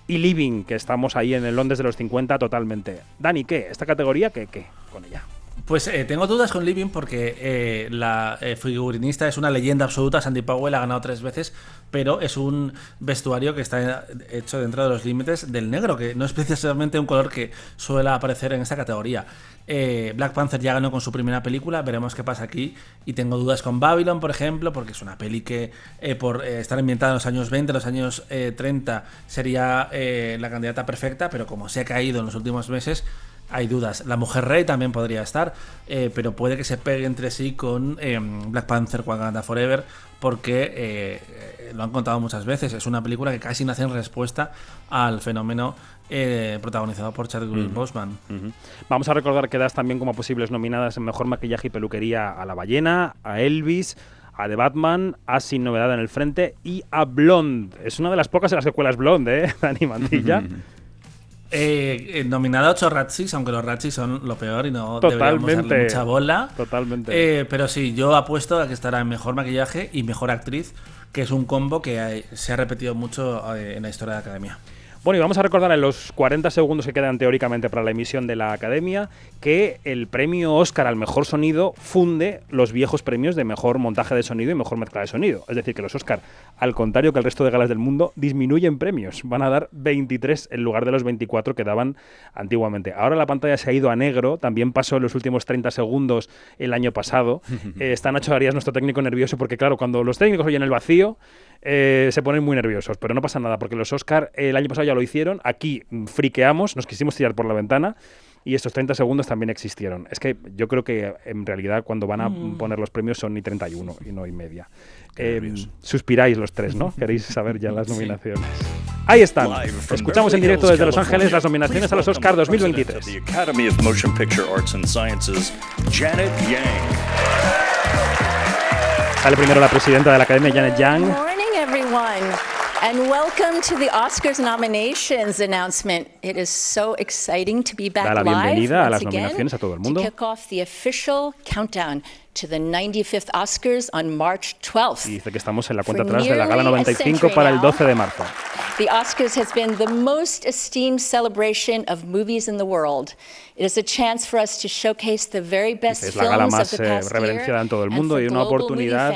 y Living, que estamos ahí en el Londres de los 50 totalmente. Dani, ¿qué? ¿Esta categoría qué? ¿Qué? Con ella. Pues eh, tengo dudas con Living porque eh, la eh, figurinista es una leyenda absoluta. Sandy Powell ha ganado tres veces, pero es un vestuario que está hecho dentro de los límites del negro, que no es precisamente un color que suele aparecer en esta categoría. Black Panther ya ganó con su primera película, veremos qué pasa aquí. Y tengo dudas con Babylon, por ejemplo, porque es una peli que, por estar ambientada en los años 20, los años 30, sería la candidata perfecta, pero como se ha caído en los últimos meses hay dudas. La Mujer Rey también podría estar, eh, pero puede que se pegue entre sí con em, Black Panther Wakanda Forever, porque eh, lo han contado muchas veces. Es una película que casi nace en respuesta al fenómeno eh, protagonizado por Chadwick Boseman. Vamos a recordar que das también como posibles nominadas en Mejor Maquillaje y Peluquería a La Ballena, a Elvis, a The Batman, a Sin Novedad en el Frente y a Blonde. Es una de las pocas en las secuelas Blonde, ¿eh? *laughs* Dani Mantilla. *laughs* Eh, eh, nominado a 8 Ratchis, aunque los Ratchis son lo peor y no deberíamos darle mucha bola. Totalmente. Eh, pero sí, yo apuesto a que estará en mejor maquillaje y mejor actriz, que es un combo que se ha repetido mucho en la historia de la academia. Bueno, y vamos a recordar en los 40 segundos que quedan teóricamente para la emisión de la Academia que el premio Oscar al mejor sonido funde los viejos premios de mejor montaje de sonido y mejor mezcla de sonido. Es decir, que los Oscar, al contrario que el resto de galas del mundo, disminuyen premios. Van a dar 23 en lugar de los 24 que daban antiguamente. Ahora la pantalla se ha ido a negro, también pasó en los últimos 30 segundos el año pasado. *laughs* eh, está Nacho Arias, nuestro técnico, nervioso porque, claro, cuando los técnicos oyen el vacío, eh, se ponen muy nerviosos, pero no pasa nada, porque los Oscar el año pasado ya lo hicieron, aquí friqueamos, nos quisimos tirar por la ventana y estos 30 segundos también existieron. Es que yo creo que en realidad cuando van a mm. poner los premios son ni 31 y no y media. Eh, suspiráis los tres, ¿no? *laughs* Queréis saber ya las nominaciones. Ahí están. Escuchamos en directo desde Los Ángeles las nominaciones a los Oscar 2023. Sale primero la presidenta de la Academia, Janet Young. And welcome to the Oscars nominations announcement. It is so exciting to be back da la bienvenida a las nominaciones a todo el mundo. To kick off the official countdown to the 95th Oscars on March 12th. Y dice que estamos en la cuenta atrás de la gala 95 para el 12 de marzo. The Oscars has been the most esteemed celebration of movies in the world. It is a chance for us to showcase the very best es la gala más eh, reverenciada en todo el mundo y una oportunidad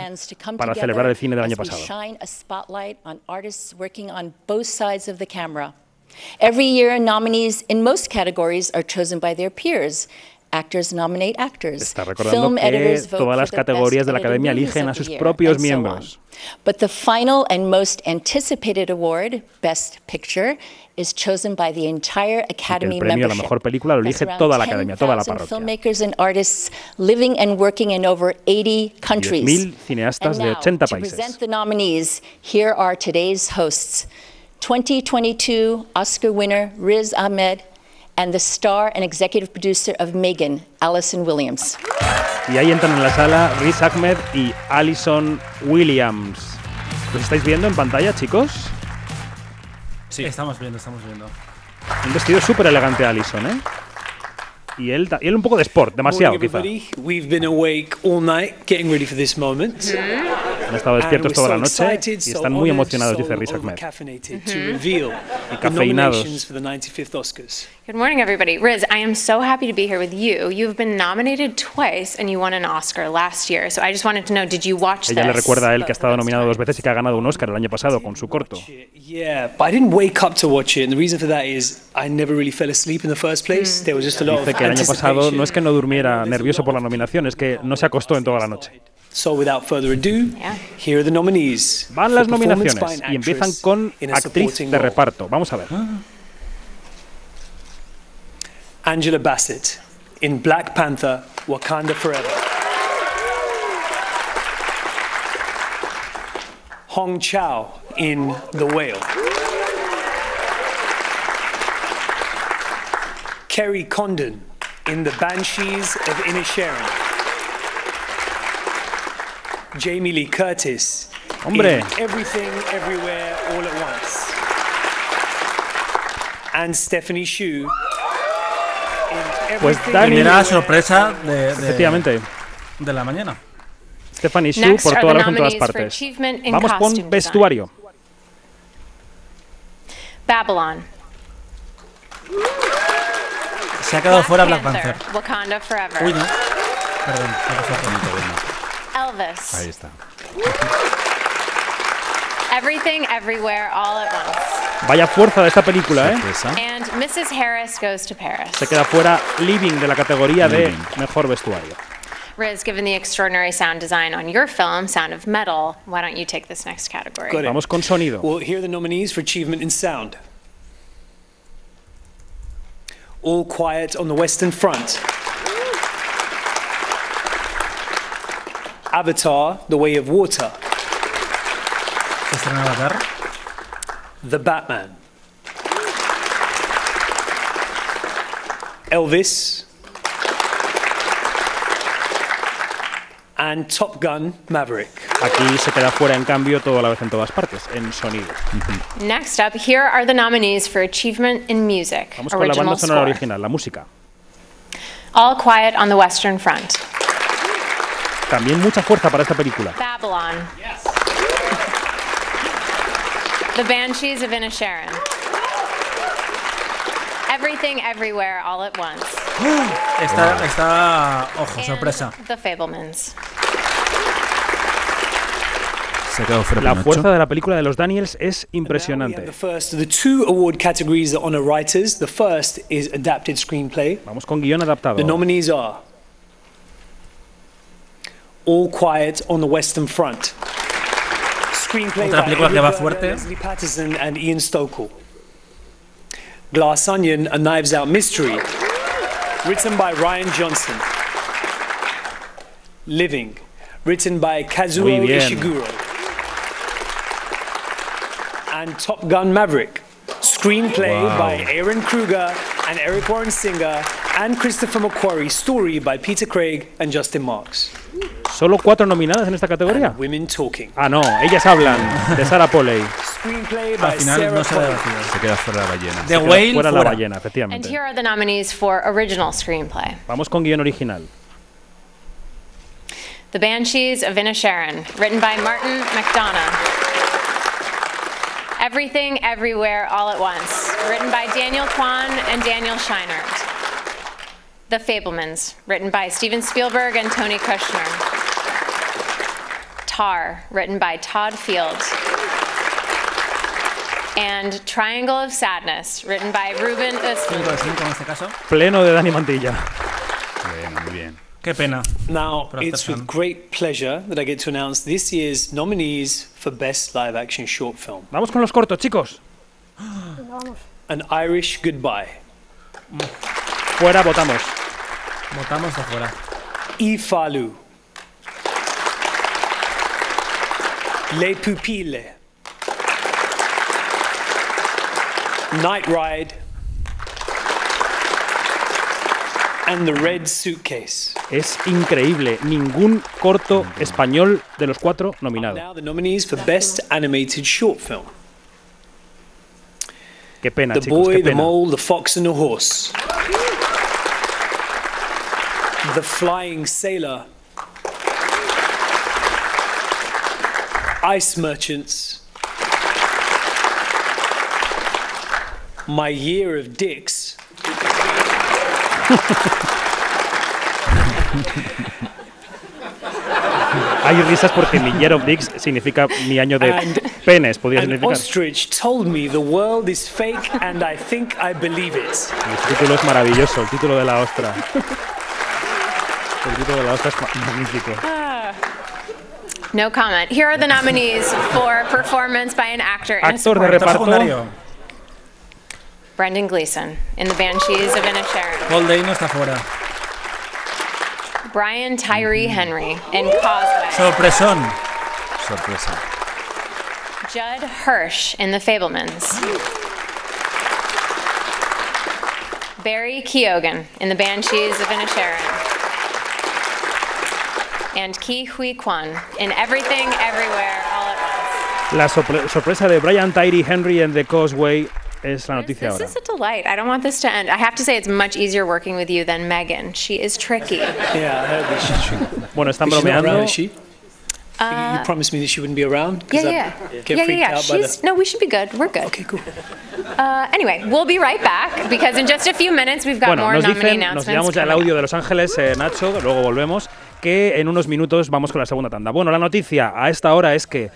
para celebrar el cine del año pasado. Shine a spotlight on artists working on both sides of the camera. Every year, nominees in most categories are chosen by their peers. Actors nominate actors. Está recordando que todas las categorías de la academia eligen a sus propios miembros. But the final and most anticipated award, Best Picture, is chosen by the entire Academy el premio a la mejor película lo elige toda la academia, toda la parroquia. filmmakers and artists living and working in over 80 countries. 10.000 cineastas de 80 países. To present the nominees, here are today's hosts. 2022 Oscar winner Riz Ahmed and the star and executive producer of Megan, Allison Williams. Y ahí entran en la sala Riz Ahmed y Allison Williams. ¿Los estáis viendo en pantalla, chicos? Sí, estamos viendo, estamos viendo. Un vestido súper elegante Allison, ¿eh? Y él, y él un poco de sport, demasiado quizá. We've been awake all night getting ready for this moment. Han estado despiertos toda la noche y están muy emocionados, dice Riz Ahmed. Y cafeinados. Good morning, everybody. Riz, I am so happy to be here with you. You've been nominated twice and you won an Oscar last year. So I just wanted to know, did you watch Ella le recuerda a él que ha estado nominado dos veces y que ha ganado un Oscar el año pasado con su corto. Yeah, but I didn't wake up to watch it. And the reason for that is I never really fell asleep in the first place. There was just a lot Dice que el año pasado no es que no durmiera nervioso por la nominación, es que no se acostó en toda la noche. So without further ado, here are the nominees. Van las nominaciones y empiezan con actriz de reparto. Vamos a ver. Angela Bassett in Black Panther Wakanda Forever. Hong Chao in The Whale. Kerry Condon in The Banshees of Inisherin. Jamie Lee Curtis Hombre. in Everything Everywhere All at Once. And Stephanie Shu Pues Primera sorpresa de, de, efectivamente, de la mañana. Stephanie Shu Next por toda la en todas partes. Vamos con vestuario. Babylon. Se ha quedado fuera Black Panther, Panther. Wakanda Forever. Uy, no. Perdón, me. Elvis. Ahí está. Everything, Everywhere, All at Once. Vaya fuerza de esta película, ¿eh? Sorpresa. And Mrs. Harris Goes to Paris. Se queda fuera Living de la categoría de Living. mejor vestuario. Riz, given the extraordinary sound design on your film, Sound of Metal, why don't you take this next category? Got it. Vamos con sonido. Well, here are the nominees for achievement in sound. All Quiet on the Western Front. Avatar, The Way of Water. Se estrena Avatar. The Batman. Elvis. And Top Gun Maverick. Aquí se queda fuera, en cambio, todo a la vez en todas partes, en sonido. *laughs* Next up, here are the nominees for achievement in music. Vamos con la original banda sonora score. original, la música. All Quiet on the Western Front. También mucha fuerza para esta película. Babylon. The Banshees of Inisherin. Everything, Everywhere, All at Once. *gasps* Está, está, ojo, And sorpresa. The Fablemans. La fuerza de la película de los Daniels es impresionante. the first of the two award categories that honor writers. The first is adapted screenplay. Vamos con guion adaptado. The nominees are All Quiet on the Western Front. Screenplay Otra by película que va fuerte. Leslie Patterson and Ian Stokell. Glass Onion, A Knives Out Mystery. Written by Ryan Johnson. Living. Written by Kazuo Ishiguro. And Top Gun Maverick. Screenplay Wow. by Aaron Kruger and Eric Warren Singer and Christopher McQuarrie. Story by Peter Craig and Justin Marks. ¿Solo cuatro nominadas en esta categoría? Women Talking. Ah, no, ellas hablan, de Sarah Polley. Al final no se ha. Se queda fuera la ballena. The Whale fuera la fuera. ballena, And efectivamente. here are the nominees for original screenplay. Vamos con guion original. The Banshees of Inisherin, written by Martin McDonough. Everything, Everywhere, All at Once, written by Daniel Kwan and Daniel Scheinert. The Fablemans, written by Steven Spielberg and Tony Kushner. Tar, written by Todd Field. And Triangle of Sadness, written by Ruben 5 de 5 en este caso. Pleno de Dani Mantilla. Bueno, muy bien. Qué pena. Now, Por it's with great pleasure that I get to announce this year's nominees for Best Live Action Short Film Vamos con los cortos, chicos. An Irish Goodbye, Fuera, votamos. Votamos afuera. fuera. Ifalu, Les Pupilles, Night Ride, and The Red Suitcase. Es increíble. Ningún corto español de los cuatro nominados. Now, the nominees for Best Animated Short Film Qué pena, The chicos. Boy, Qué the. Mole, the Fox, and the Horse. The Flying Sailor. Ice Merchants. My Year of Dicks. Hay risas porque mi Year of Dicks significa mi año de And- penes, podría significar. ostrich told me the world is fake and I think I believe it. El título es maravilloso, el título de la ostra. El título de la ostra es ma- magnífico. No comment. Here are the nominees for performance by an actor in a Actor de supporting reparto. secundario. Brendan Gleeson in The Banshees of Inisherin. Paul Day no está fuera. Brian Tyree Henry in Causeway. Sorpresón. Sorpresa. Judd Hirsch in The Fablemans. Barry Keoghan in The Banshees of Inisherin. And Ki Hui Kwan in Everything, Everywhere, All at Once. La sopre- sorpresa de Brian Tyree Henry en The Causeway es la noticia This ahora. is a delight. I don't want this to end. I have to say, it's much easier working with you than Megan. She is tricky. *laughs* Yeah, I heard that she's true. Bueno, están She's not bromeando. around, is she? you promised me that she wouldn't be around. 'cause Yeah, I yeah, Get yeah, yeah, freaked yeah. out by She's the. no, we should be good. We're good. Okay, cool. Uh, anyway, we'll be right back because in just a few minutes we've got Bueno, more nos nominee dicen, nos announcements. llevamos ya el audio up. de Los Ángeles, eh, Nacho, luego volvemos, que en unos minutos vamos con la segunda tanda. Bueno, la noticia a esta hora es que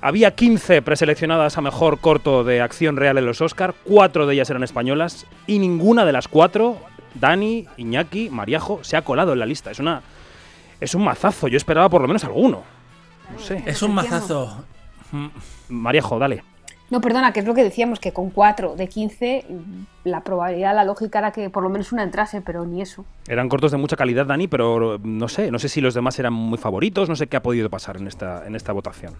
había 15 preseleccionadas a mejor corto de acción real en los Oscar, cuatro de ellas eran españolas y ninguna de las cuatro, Dani, Iñaki, Mariajo, se ha colado en la lista. Es una es un mazazo, yo esperaba por lo menos alguno. No sé. Es un mazazo. Mariajo, dale. No, perdona, que es lo que decíamos, que con 4 de 15 mm, la probabilidad, la lógica era que por lo menos una entrase, pero ni eso. Eran cortos de mucha calidad, Dani, pero no sé, no sé si los demás eran muy favoritos, no sé qué ha podido pasar en esta, en esta votación.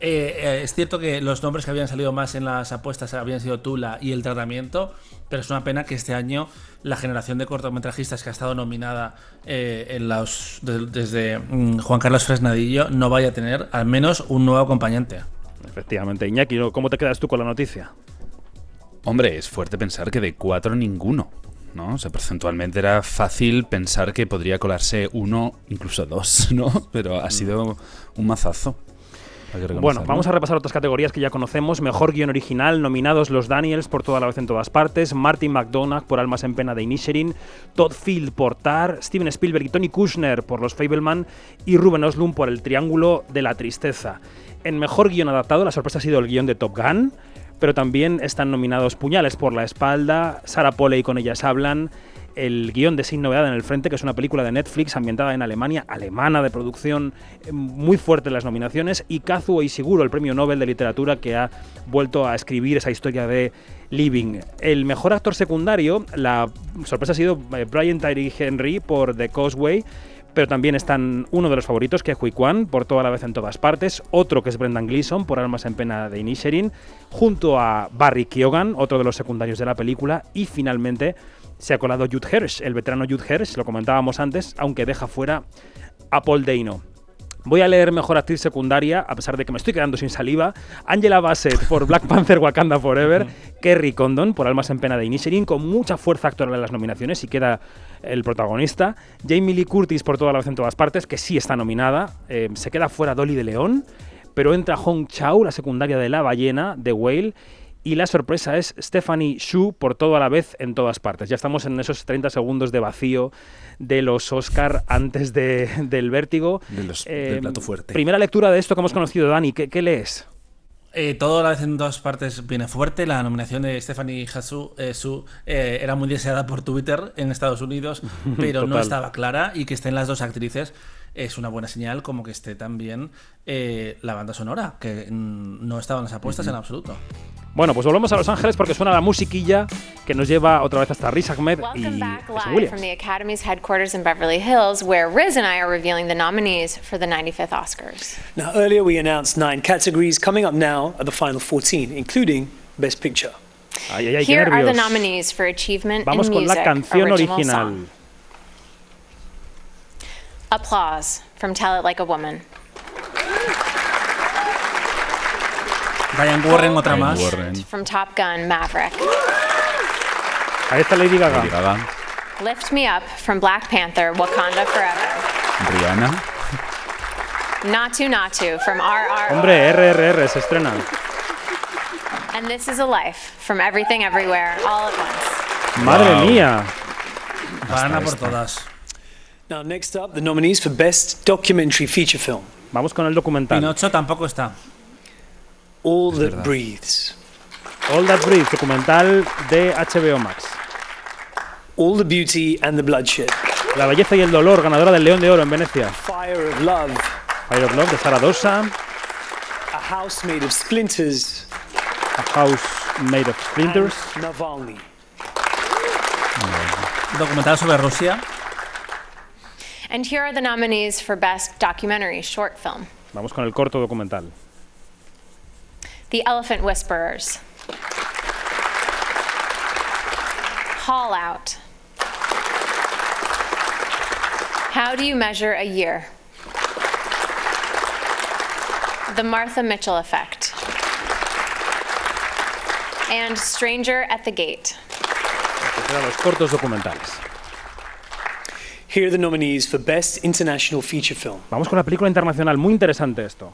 Eh, eh, es cierto que los nombres que habían salido más en las apuestas habían sido Tula y el tratamiento, pero es una pena que este año la generación de cortometrajistas que ha estado nominada eh, en los, de- desde mm, Juan Carlos Fresnadillo no vaya a tener al menos un nuevo acompañante. Efectivamente, Iñaki, ¿cómo te quedas tú con la noticia? Hombre, es fuerte pensar que de cuatro ninguno. ¿no? O sea, porcentualmente era fácil pensar que podría colarse uno, incluso dos, *laughs* ¿no? Pero ha sido un mazazo. Bueno, vamos a repasar otras categorías que ya conocemos. Mejor guion original, nominados los Daniels por toda la vez en todas partes, Martin McDonagh por Almas en Pena de Inisherin, Todd Field por Tar, Steven Spielberg y Tony Kushner por Los Fableman y Ruben Oslund por El Triángulo de la Tristeza. En Mejor guion adaptado, la sorpresa ha sido el guion de Top Gun, pero también están nominados Puñales por la espalda, Sarah Polley con ellas hablan, el guion de Sin Novedad en el Frente, que es una película de Netflix ambientada en Alemania, alemana de producción eh, muy fuerte en las nominaciones, y Kazuo Ishiguro, el premio Nobel de Literatura, que ha vuelto a escribir esa historia de Living. El mejor actor secundario, la sorpresa ha sido eh, Brian Tyree Henry por The Causeway, pero también están uno de los favoritos, que es Hui Kwan, por toda la vez en todas partes, otro que es Brendan Gleeson, por Almas en Pena de Inisherin, junto a Barry Keoghan, otro de los secundarios de la película, y finalmente se ha colado Jude Hirsch, el veterano Jude Hirsch, lo comentábamos antes, aunque deja fuera a Paul Dano. Voy a leer mejor actriz secundaria, a pesar de que me estoy quedando sin saliva. Angela Bassett por Black Panther Wakanda Forever. Kerry Condon por Almas en Pena de Inisherin, con mucha fuerza actoral en las nominaciones y queda el protagonista. Jamie Lee Curtis por toda la vez en todas partes, que sí está nominada. Eh, se queda fuera Dolly de León, pero entra Hong Chau, la secundaria de La Ballena, de Whale. Y la sorpresa es Stephanie Shu por todo a la vez en todas partes. Ya estamos en esos 30 segundos de vacío de los Oscar antes de- del vértigo. De los- Eh, del plato fuerte. Primera lectura de esto que hemos conocido, Dani. ¿Qué, qué lees? Eh, todo a la vez en dos partes viene fuerte. La nominación de Stephanie Hasu eh, Su, eh, era muy deseada por Twitter en Estados Unidos, *laughs* pero no estaba clara. Y que estén las dos actrices es una buena señal, como que esté también eh, la banda sonora, que mm, no estaban las apuestas en absoluto. Bueno, pues volvemos a Los Ángeles porque suena la musiquilla que nos lleva otra vez hasta Riz Ahmed y Welcome back Jason live from Williams. the Academy's headquarters in Beverly Hills, where Riz and I are revealing the nominees for the 95th Oscars. Now, earlier we announced nine categories. Coming up now are the final 14, including Best Picture. Ay, ay, ay, Here are the nominees for Achievement Vamos in con la canción Original original. Song. Applause from Tell It Like a Woman. Diane Warren, otra Gold más. Warren. From Top Gun Maverick. Ahí está Lady Gaga. Lady Gaga, Lift Me Up from Black Panther Wakanda Forever. Rihanna, Natu Natu from RRR. Hombre, RRR se estrena. And This Is a Life from Everything Everywhere All at Once. Madre Wow. mía. Van a por todas. Now, next up, the nominees for Best Documentary Feature Film Vamos con el documental. Pinocho tampoco está. All That verdad. Breathes. All That Breathes, documental de HBO Max. All the Beauty and the Bloodshed. La belleza y el dolor, ganadora del León de Oro en Venecia. Fire of Love. Fire of Love de Sara Dosa. A House Made of Splinters. A House Made of Splinters. and Navalny. Documental sobre Rusia. And here are the nominees for Best Documentary Short Film Vamos con el corto documental. The Elephant Whisperers. Haul Out. How do you measure a year? The Martha Mitchell Effect. And Stranger at the Gate. Los cortos documentales. Here are the nominees for Best International Feature Film Vamos con la película internacional, muy interesante esto.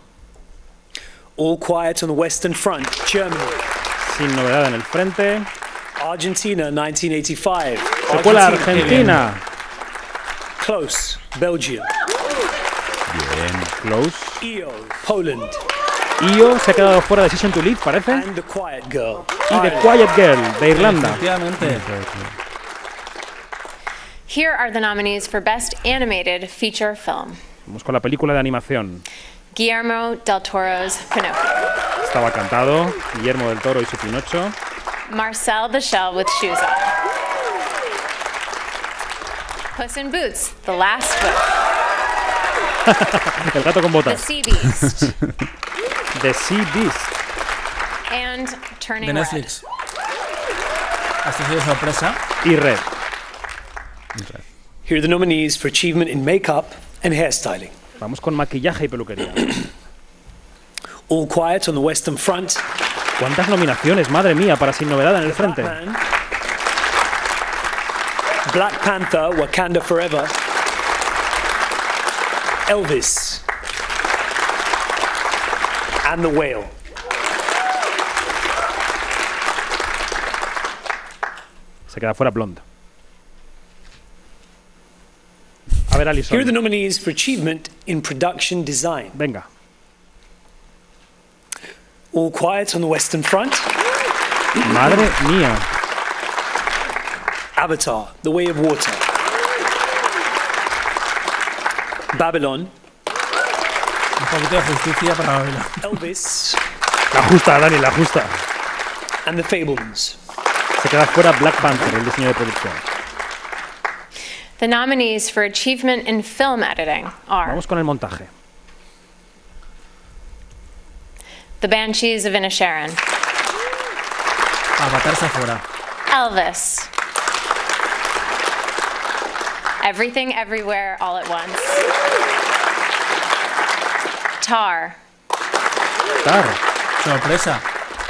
All Quiet on the Western Front, Germany. Sin novedad en el frente. Argentina, 1985. Secuela Argentina. Close, Belgium. Close. EO, Poland. Io se ha quedado fuera de Season to Live, parece. And The Quiet Girl. Y The. Quiet Girl, de Irlanda. Efectivamente. Here are the nominees for Best Animated Feature Film Vamos con la película de animación. Guillermo del Toro's Pinocchio, Estaba cantado. Guillermo del Toro y su Pinocho. Marcel the Shell with Shoes On, Puss in Boots, The Last Book, *laughs* El gato con The botas. Sea Beast, *laughs* The Sea Beast. and Turning De Red. Netflix. Hasta sido sorpresa. Y Red. Here are the nominees for Achievement in Makeup and Hairstyling Vamos con maquillaje y peluquería. *clears throat* All Quiet on the Western Front, ¿Cuántas nominaciones, madre mía, para Sin Novedad en el frente? Batman. Black Panther, Wakanda Forever. Elvis. And The Whale. Se queda fuera Blonde. Ver, Here are the nominees for Achievement in Production Design Venga. All Quiet on the Western Front. Madre mía. Avatar, The Way of Water. Babylon. Un poquito de justicia para Babylon. Elvis. La justa, Dani, la justa. and The Fablemans. Se queda fuera Black Panther, el diseño de producción. The nominees for Achievement in Film Editing are Vamos con el montaje. The Banshees of Inisherin, Avatar fuera. Elvis, Everything Everywhere All at Once, Tar, Tar. Sorpresa.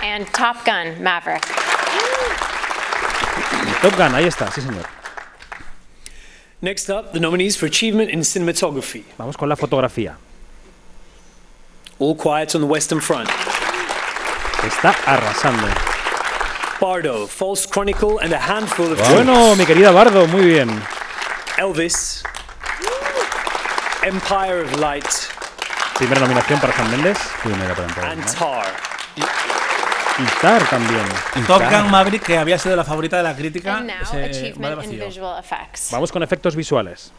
and Top Gun Maverick. Top Gun, ahí está, sí señor. Next up, the nominees for Achievement in Cinematography. Vamos con la fotografía. All Quiet on the Western Front. Está arrasando. Bardo, False Chronicle, and a handful of Bueno, mi querida Bardo, muy bien. Elvis. Empire of Light Primera nominación para San Méndez. Primera para entrar, and ¿no? Tar. Y Tar también. Top Gun Maverick, que había sido la favorita de la crítica, se in vacío. Visual Effects. Vamos con efectos visuales.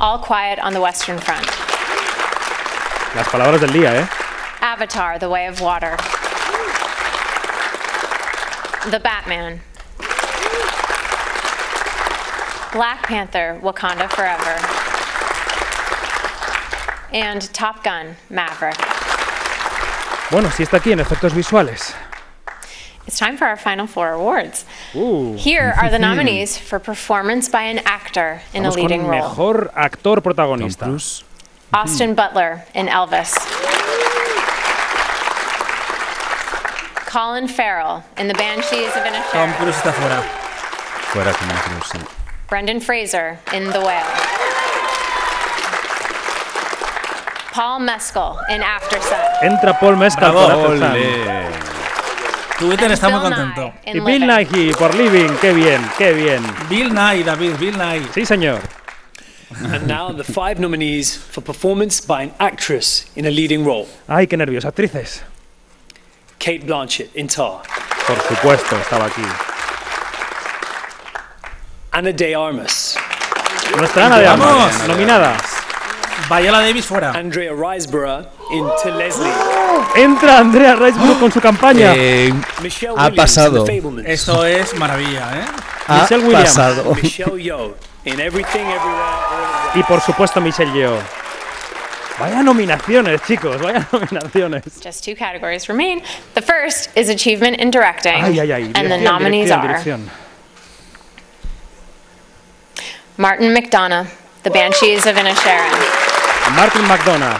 All Quiet on the Western Front, Las palabras del día, ¿eh? Avatar, The Way of Water, The Batman, Black Panther, Wakanda Forever, and Top Gun, Maverick. Bueno, sí está aquí en efectos visuales. It's time for our final four awards. Uh, Here are the nominees for performance by an actor in a vamos con leading role. mejor actor Tom protagonista. Cruise. Austin Butler in Elvis. Colin Farrell in The Banshees of Tom Inisherin. Cruise está fuera. Fuera Tom Cruise, sí. Brendan Fraser in The Whale. Paul Mescal in After Sun. Entra Paul Mescal Bravo. por After. Twitter And está muy Bill contento. Y Bill. Nighy por Living. Qué bien, qué bien. Bill Nye, David, Bill Nye. Sí, señor. And now the five nominees for performance by an actress in a leading role. Ay, qué nervios. Actrices. Kate Blanchett in Tar. Por supuesto, estaba aquí. Anna de Armas. Nuestra Ana de. Armas, nominada. Viola Davis fuera. Andrea Riseborough in To Leslie. Entra Andrea Riseborough con su campaña. Eh, Michelle Ha Williams pasado. Esto es maravilla, ¿eh? ha Michelle Williams. pasado. Michelle Yeoh in Everything Everywhere All at Once. Y por supuesto Michelle Yeoh. Vaya nominaciones, chicos, vaya nominaciones. Just two categories remain. The first is Achievement in Directing. Ay, ay, ay. and the Dirección, nominees dirección, are dirección. Martin McDonough, The Banshees of Inisherin. Martin McDonough.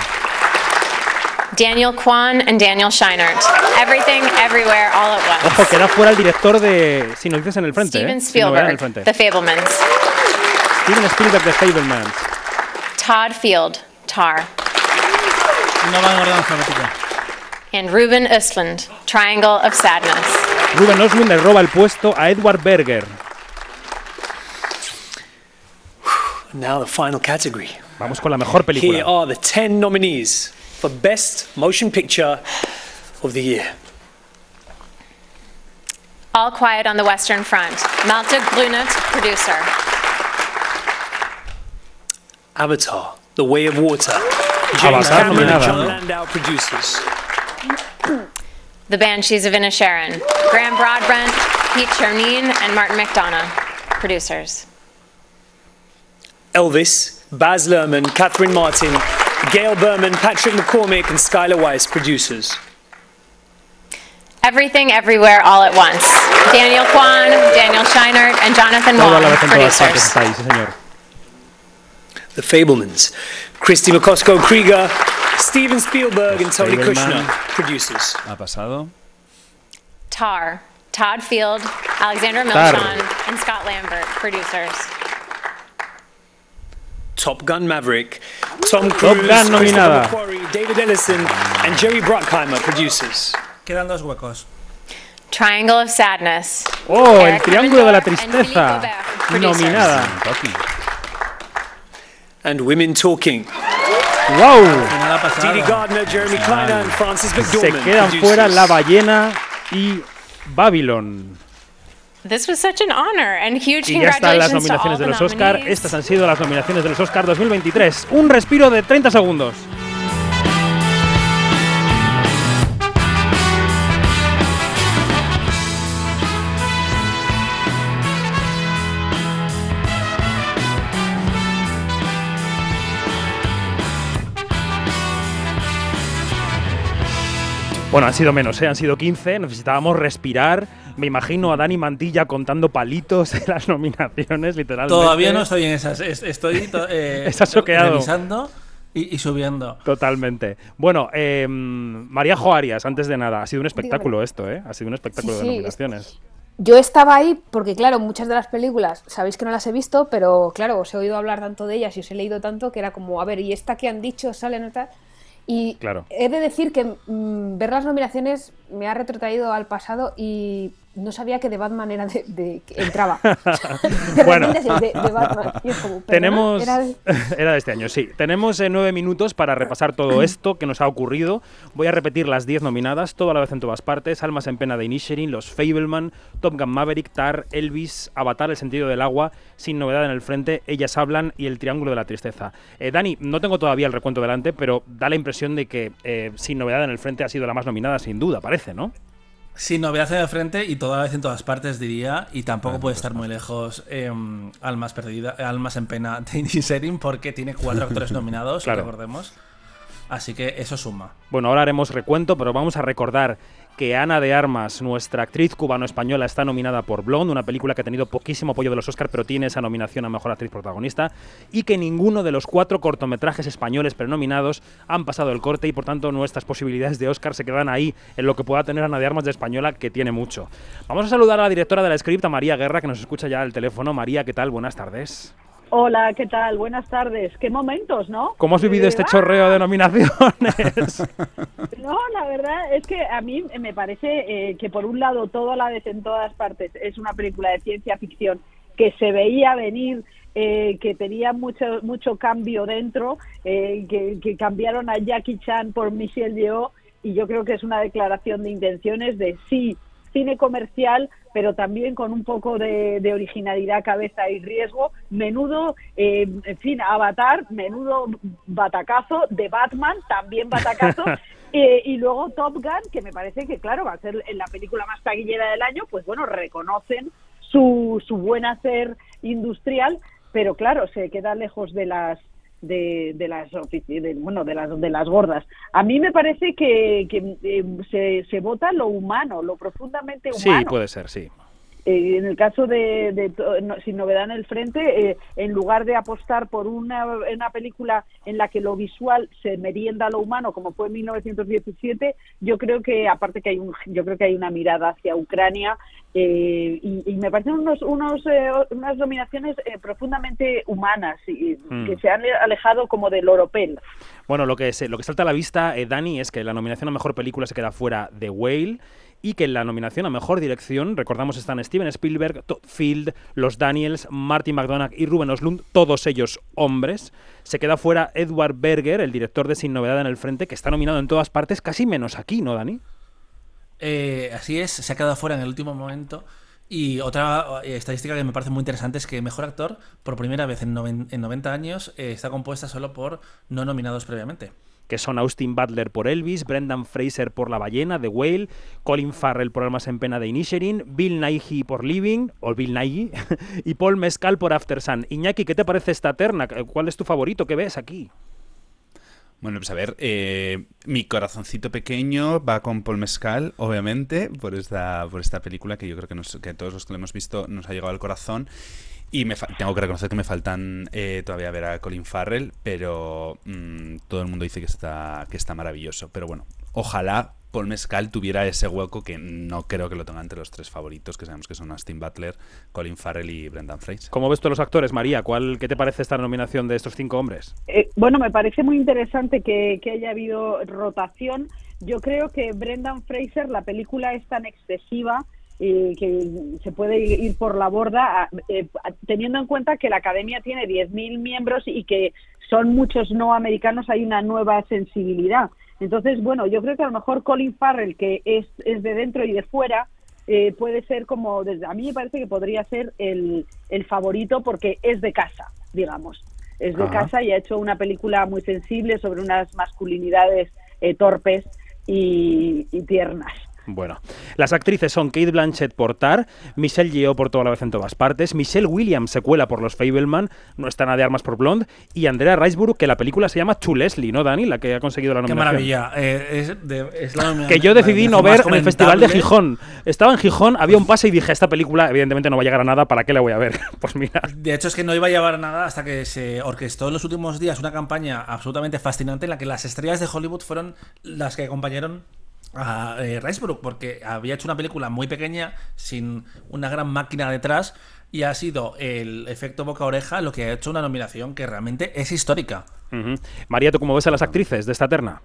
Daniel Kwan and Daniel Scheinert. Everything, Everywhere, All at Once. Ojo, queda fuera el director de Si nos dices en el frente. Steven ¿eh? Si no, el Spielberg, frente. The Fablemans. Steven Spielberg de Fablemans. Todd Field, Tar. No va en orden alfabético. And Ruben Östlund, Triangle of Sadness. Ruben Östlund le roba el puesto a Edward Berger. Now the final category. Vamos con la mejor Here are the 10 nominees for Best Motion Picture of the Year. All Quiet on the Western Front, Malte Grunert, producer. Avatar, The Way of Water. James Avatar Cameron and John. Landau producers. The Banshees of Inisherin, Graham Broadbent, Pete Chernine, and Martin McDonough, producers. Elvis, Baz Luhrmann, Catherine Martin, Gail Berman, Patrick McCormick, and Skylar Weiss producers. Everything Everywhere All at Once, Daniel Kwan, Daniel Scheinert, and Jonathan Todo Wong, la vez en todas partes producers. está ahí, sí, señor. The Fablemans, Christy McCosco Krieger, Steven Spielberg, and Tony Kushner producers. Ha pasado. Tar, Todd Field, Alexandra Tar. Milchon, and Scott Lambert, producers. Top Gun Maverick, Tom Cruise, Gun nominada. McQuarrie, David Ellison, and Jerry Bruckheimer producers. Quedan dos huecos. Triangle of Sadness. Oh, el Triángulo de la Tristeza. Nominada. And Women Talking, ¡Wow! Didi Gardner, Jeremy Kleiner, and Francis Se McDormand quedan producers. fuera La Ballena y Babylon. This was such an honor and huge Y ya están las congratulations to all nominaciones the de los Oscar. Estas han sido las nominaciones de los Oscar 2023. Un respiro de 30 segundos. Bueno, han sido menos, ¿eh? han sido 15. Necesitábamos respirar. Me imagino a Dani Mantilla contando palitos en las nominaciones, literalmente. Todavía no estoy en esas. es- Estoy to- *laughs* eh, Estás revisando y, y subiendo. Totalmente. Bueno, eh, María Arias, antes de nada, ha sido un espectáculo esto, ¿eh? Ha sido un espectáculo Sí, de sí, nominaciones. Yo estaba ahí porque, claro, muchas de las películas sabéis que no las he visto, pero claro, os he oído hablar tanto de ellas y os he leído tanto que era como, a ver, ¿y esta que han dicho sale no tal? Y Claro. he de decir que mm, ver las nominaciones me ha retrotraído al pasado y no sabía que The Batman era de, de- que entraba. *laughs* de Bueno. repente así, de, de Batman. Y es como, ¿perdona? Tenemos. Era de- *laughs* Era de este año, sí. Tenemos eh, nueve minutos para repasar todo *clears throat* esto que nos ha ocurrido. Voy a repetir las diez nominadas, todo a la vez en todas partes: Almas en Pena de Inisherin, Los Fableman, Top Gun Maverick, Tar, Elvis, Avatar, El sentido del agua, Sin novedad en el frente, Ellas hablan y El Triángulo de la Tristeza. Eh, Dani, no tengo todavía el recuento delante, pero da la impresión de que eh, Sin novedad en el frente ha sido la más nominada, sin duda, parece, ¿no? Sin novedad en el frente y toda vez en todas partes, diría. Y tampoco puede estar muy lejos eh, Almas Perdida, Almas en Pena de Inisherin porque tiene cuatro actores *laughs* nominados, Claro. recordemos. Así que eso suma. Bueno, ahora haremos recuento, pero vamos a recordar que Ana de Armas, nuestra actriz cubano-española, está nominada por Blonde, una película que ha tenido poquísimo apoyo de los Oscar, pero tiene esa nominación a Mejor Actriz Protagonista, y que ninguno de los cuatro cortometrajes españoles prenominados han pasado el corte y por tanto nuestras posibilidades de Oscar se quedan ahí en lo que pueda tener Ana de Armas de española, que tiene mucho. Vamos a saludar a la directora de la script, María Guerra, que nos escucha ya al teléfono. María, ¿qué tal? Buenas tardes. Hola, ¿qué tal? Buenas tardes. Qué momentos, ¿no? ¿Cómo has vivido este chorreo de nominaciones? *laughs* No, la verdad es que a mí me parece eh, que por un lado todo a la vez en todas partes es una película de ciencia ficción que se veía venir, eh, que tenía mucho mucho cambio dentro, eh, que, que cambiaron a Jackie Chan por Michelle Yeoh y yo creo que es una declaración de intenciones de sí cine comercial, pero también con un poco de, de originalidad, cabeza y riesgo. Menudo, eh, en fin, Avatar, menudo batacazo de Batman, también batacazo. *laughs* Eh, y luego Top Gun, que me parece que, claro, va a ser la película más taquillera del año, pues bueno, reconocen su, su buen hacer industrial, pero claro, se queda lejos de las de, de las de, bueno de las de las gordas a mí me parece que, que, eh, se, se vota lo humano lo profundamente sí, humano puede ser, sí. En el caso de, Sin Novedad en el Frente, en lugar de apostar por una, una película en la que lo visual se merienda a lo humano, como fue en 1917, yo creo que, aparte que hay un, yo creo que hay una mirada hacia Ucrania y, y, me parecen unos, unos, unas nominaciones profundamente humanas y, mm. que se han alejado como del oropel. Bueno, lo que, se, lo que salta a la vista, eh, Dani, es que la nominación a Mejor Película se queda fuera de Whale y que en la nominación a Mejor Dirección, recordamos, están Steven Spielberg, Todd Field, los Daniels, Martin McDonagh y Ruben Oslund, todos ellos hombres. Se queda fuera Edward Berger, el director de Sin Novedad en el Frente, que está nominado en todas partes, casi menos aquí, ¿no, Dani? Eh, así es, se ha quedado fuera en el último momento. Y otra eh, estadística que me parece muy interesante es que Mejor Actor, por primera vez en, 90 años, eh, está compuesta solo por no nominados previamente. Que son Austin Butler por Elvis, Brendan Fraser por La Ballena, The Whale, Colin Farrell por Almas en Pena de Inisherin, Bill Nighy por Living, o Bill Nighy, *laughs* y Paul Mescal por After Sun. Iñaki, ¿qué te parece esta terna? ¿Cuál es tu favorito? ¿Qué ves aquí? Bueno, pues a ver, eh, mi corazoncito pequeño va con Paul Mescal, obviamente, por esta, por esta película que yo creo que, nos, que todos los que lo hemos visto nos ha llegado al corazón. Y me tengo que reconocer que me faltan eh, todavía ver a Colin Farrell, pero mm, todo el mundo dice que está, que está maravilloso. Pero bueno, ojalá Paul Mescal tuviera ese hueco que no creo que lo tenga entre los tres favoritos, que sabemos que son Austin Butler, Colin Farrell y Brendan Fraser. ¿Cómo ves tú los actores, María? ¿Cuál, ¿Qué te parece esta nominación de estos cinco hombres? Eh, bueno, me parece muy interesante que, haya habido rotación. Yo creo que Brendan Fraser, la película es tan excesiva eh, que se puede ir por la borda, eh, teniendo en cuenta que la academia tiene 10.000 miembros y que son muchos no americanos, hay una nueva sensibilidad. Entonces, bueno, yo creo que a lo mejor Colin Farrell, que es, es de dentro y de fuera, eh, puede ser como, desde, a mí me parece que podría ser el, el favorito porque es de casa, digamos. Es de casa y ha hecho una película muy sensible sobre unas masculinidades eh, torpes y tiernas. Bueno, las actrices son Kate Blanchett por Tar, Michelle Yeoh por Toda la vez en todas partes, Michelle Williams se cuela por Los Fableman, no está nada de armas por Blonde, y Andrea Riseborough, que la película se llama To Leslie, ¿no, Dani? La que ha conseguido la nominación. Qué maravilla. Eh, es, la que yo decidí no ver en el Festival de Gijón. Estaba en Gijón, había un pase y dije, esta película evidentemente no va a llegar a nada, ¿para qué la voy a ver? *laughs* pues mira. De hecho es que no iba a llevar a nada hasta que se orquestó en los últimos días una campaña absolutamente fascinante en la que las estrellas de Hollywood fueron las que acompañaron a eh, porque había hecho una película muy pequeña, sin una gran máquina detrás, y ha sido el efecto boca-oreja lo que ha hecho una nominación que realmente es histórica. María, ¿tú cómo ves a las actrices de esta terna?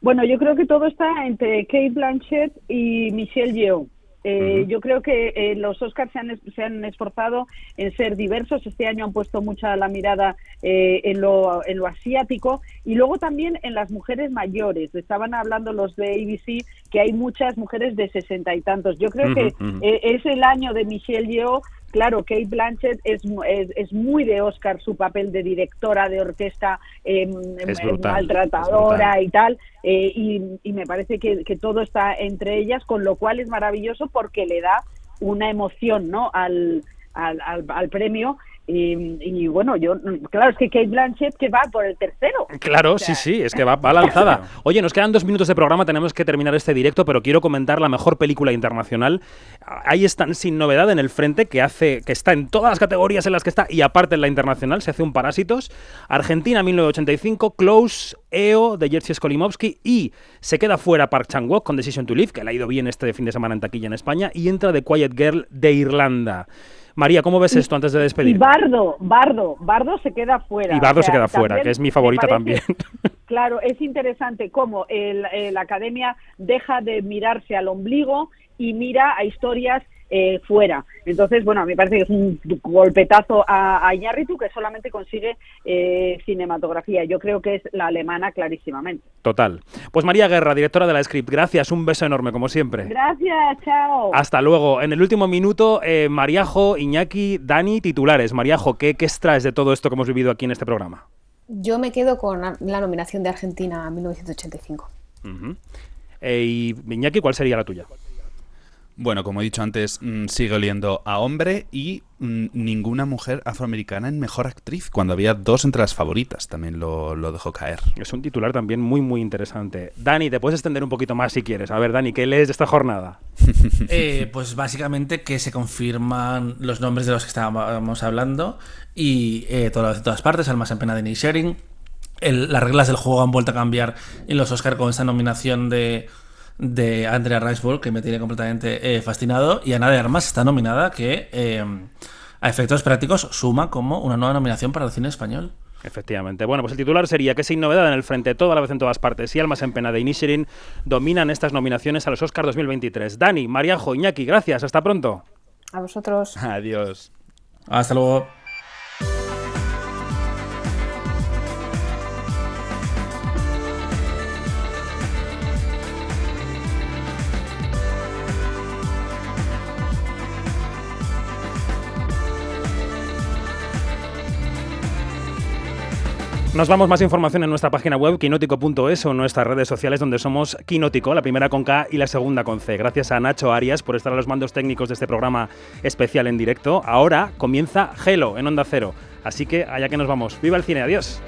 Bueno, yo creo que todo está entre Kate Blanchett y Michelle Yeoh. Eh, yo creo que eh, los Oscars se han, se han, esforzado en ser diversos. Este año han puesto mucha la mirada eh, en, lo, en, lo, asiático y luego también en las mujeres mayores. Estaban hablando los de ABC que hay muchas mujeres de sesenta y tantos. Yo creo que es el año de Michelle Yeoh Claro, Kate Blanchett es, es, muy de Oscar su papel de directora de orquesta em, em, maltratadora y tal, eh, y, me parece que, que, todo está entre ellas, con lo cual es maravilloso porque le da una emoción ¿no? al, al, al premio y, bueno, yo, claro, es que Kate Blanchett que va por el tercero. Claro, sí, sí, es que va, lanzada. Oye, nos quedan dos minutos de programa, tenemos que terminar este directo, pero quiero comentar la mejor película internacional. Ahí están sin novedad en el frente, que hace, que está en todas las categorías en las que está, y aparte en la internacional, se hace un Parásitos. Argentina 1985, Close, EO de Jerzy Skolimowski, y se queda fuera Park Chan-wook con Decision to Live, que le ha ido bien este fin de semana en taquilla en España, y entra The Quiet Girl de Irlanda. María, ¿cómo ves esto antes de despedir? Y Bardo, Bardo, Bardo se queda fuera. Y Bardo se queda fuera, que es mi favorita también. *laughs* Claro, es interesante cómo la Academia deja de mirarse al ombligo y mira a historias eh, fuera. Entonces, bueno, a mí me parece que es un golpetazo a, a Iñárritu que solamente consigue eh, cinematografía. Yo creo que es la alemana clarísimamente. Total. Pues María Guerra, directora de la Script, gracias, un beso enorme como siempre. Gracias, chao. Hasta luego. En el último minuto, eh, Mariajo, Iñaki, Dani, titulares. Mariajo, ¿qué, ¿qué extraes de todo esto que hemos vivido aquí en este programa? Yo me quedo con la nominación de Argentina a 1985. y Iñaki, ¿cuál sería la tuya? Bueno, como he dicho antes, mm, sigue oliendo a hombre y mm, ninguna mujer afroamericana en mejor actriz, cuando había dos entre las favoritas, también lo, lo, dejó caer. Es un titular también muy, muy interesante. Dani, te puedes extender un poquito más si quieres. A ver, Dani, ¿qué lees de esta jornada? *laughs* Eh, pues básicamente que se confirman los nombres de los que estábamos hablando y eh, todas, todas partes, Almas en pena de Sharing. las reglas del juego han vuelto a cambiar en los Oscar con esta nominación de, de Andrea Riseborough, que me tiene completamente eh, fascinado. Y Ana de Armas está nominada, que eh, a efectos prácticos suma como una nueva nominación para el cine español. Efectivamente. Bueno, pues el titular sería que sin novedad en el frente, toda la vez en todas partes y Almas en Pena de Inisherin dominan estas nominaciones a los Oscars 2023. Dani, Mariajo, Iñaki, gracias. Hasta pronto. A vosotros. *laughs* Adiós. Hasta luego. Nos vamos más información en nuestra página web quinótico.es o nuestras redes sociales donde somos Quinótico, la primera con K y la segunda con C. Gracias a Nacho Arias por estar a los mandos técnicos de este programa especial en directo. Ahora comienza Gelo en Onda Cero. Así que allá que nos vamos. ¡Viva el cine! ¡Adiós!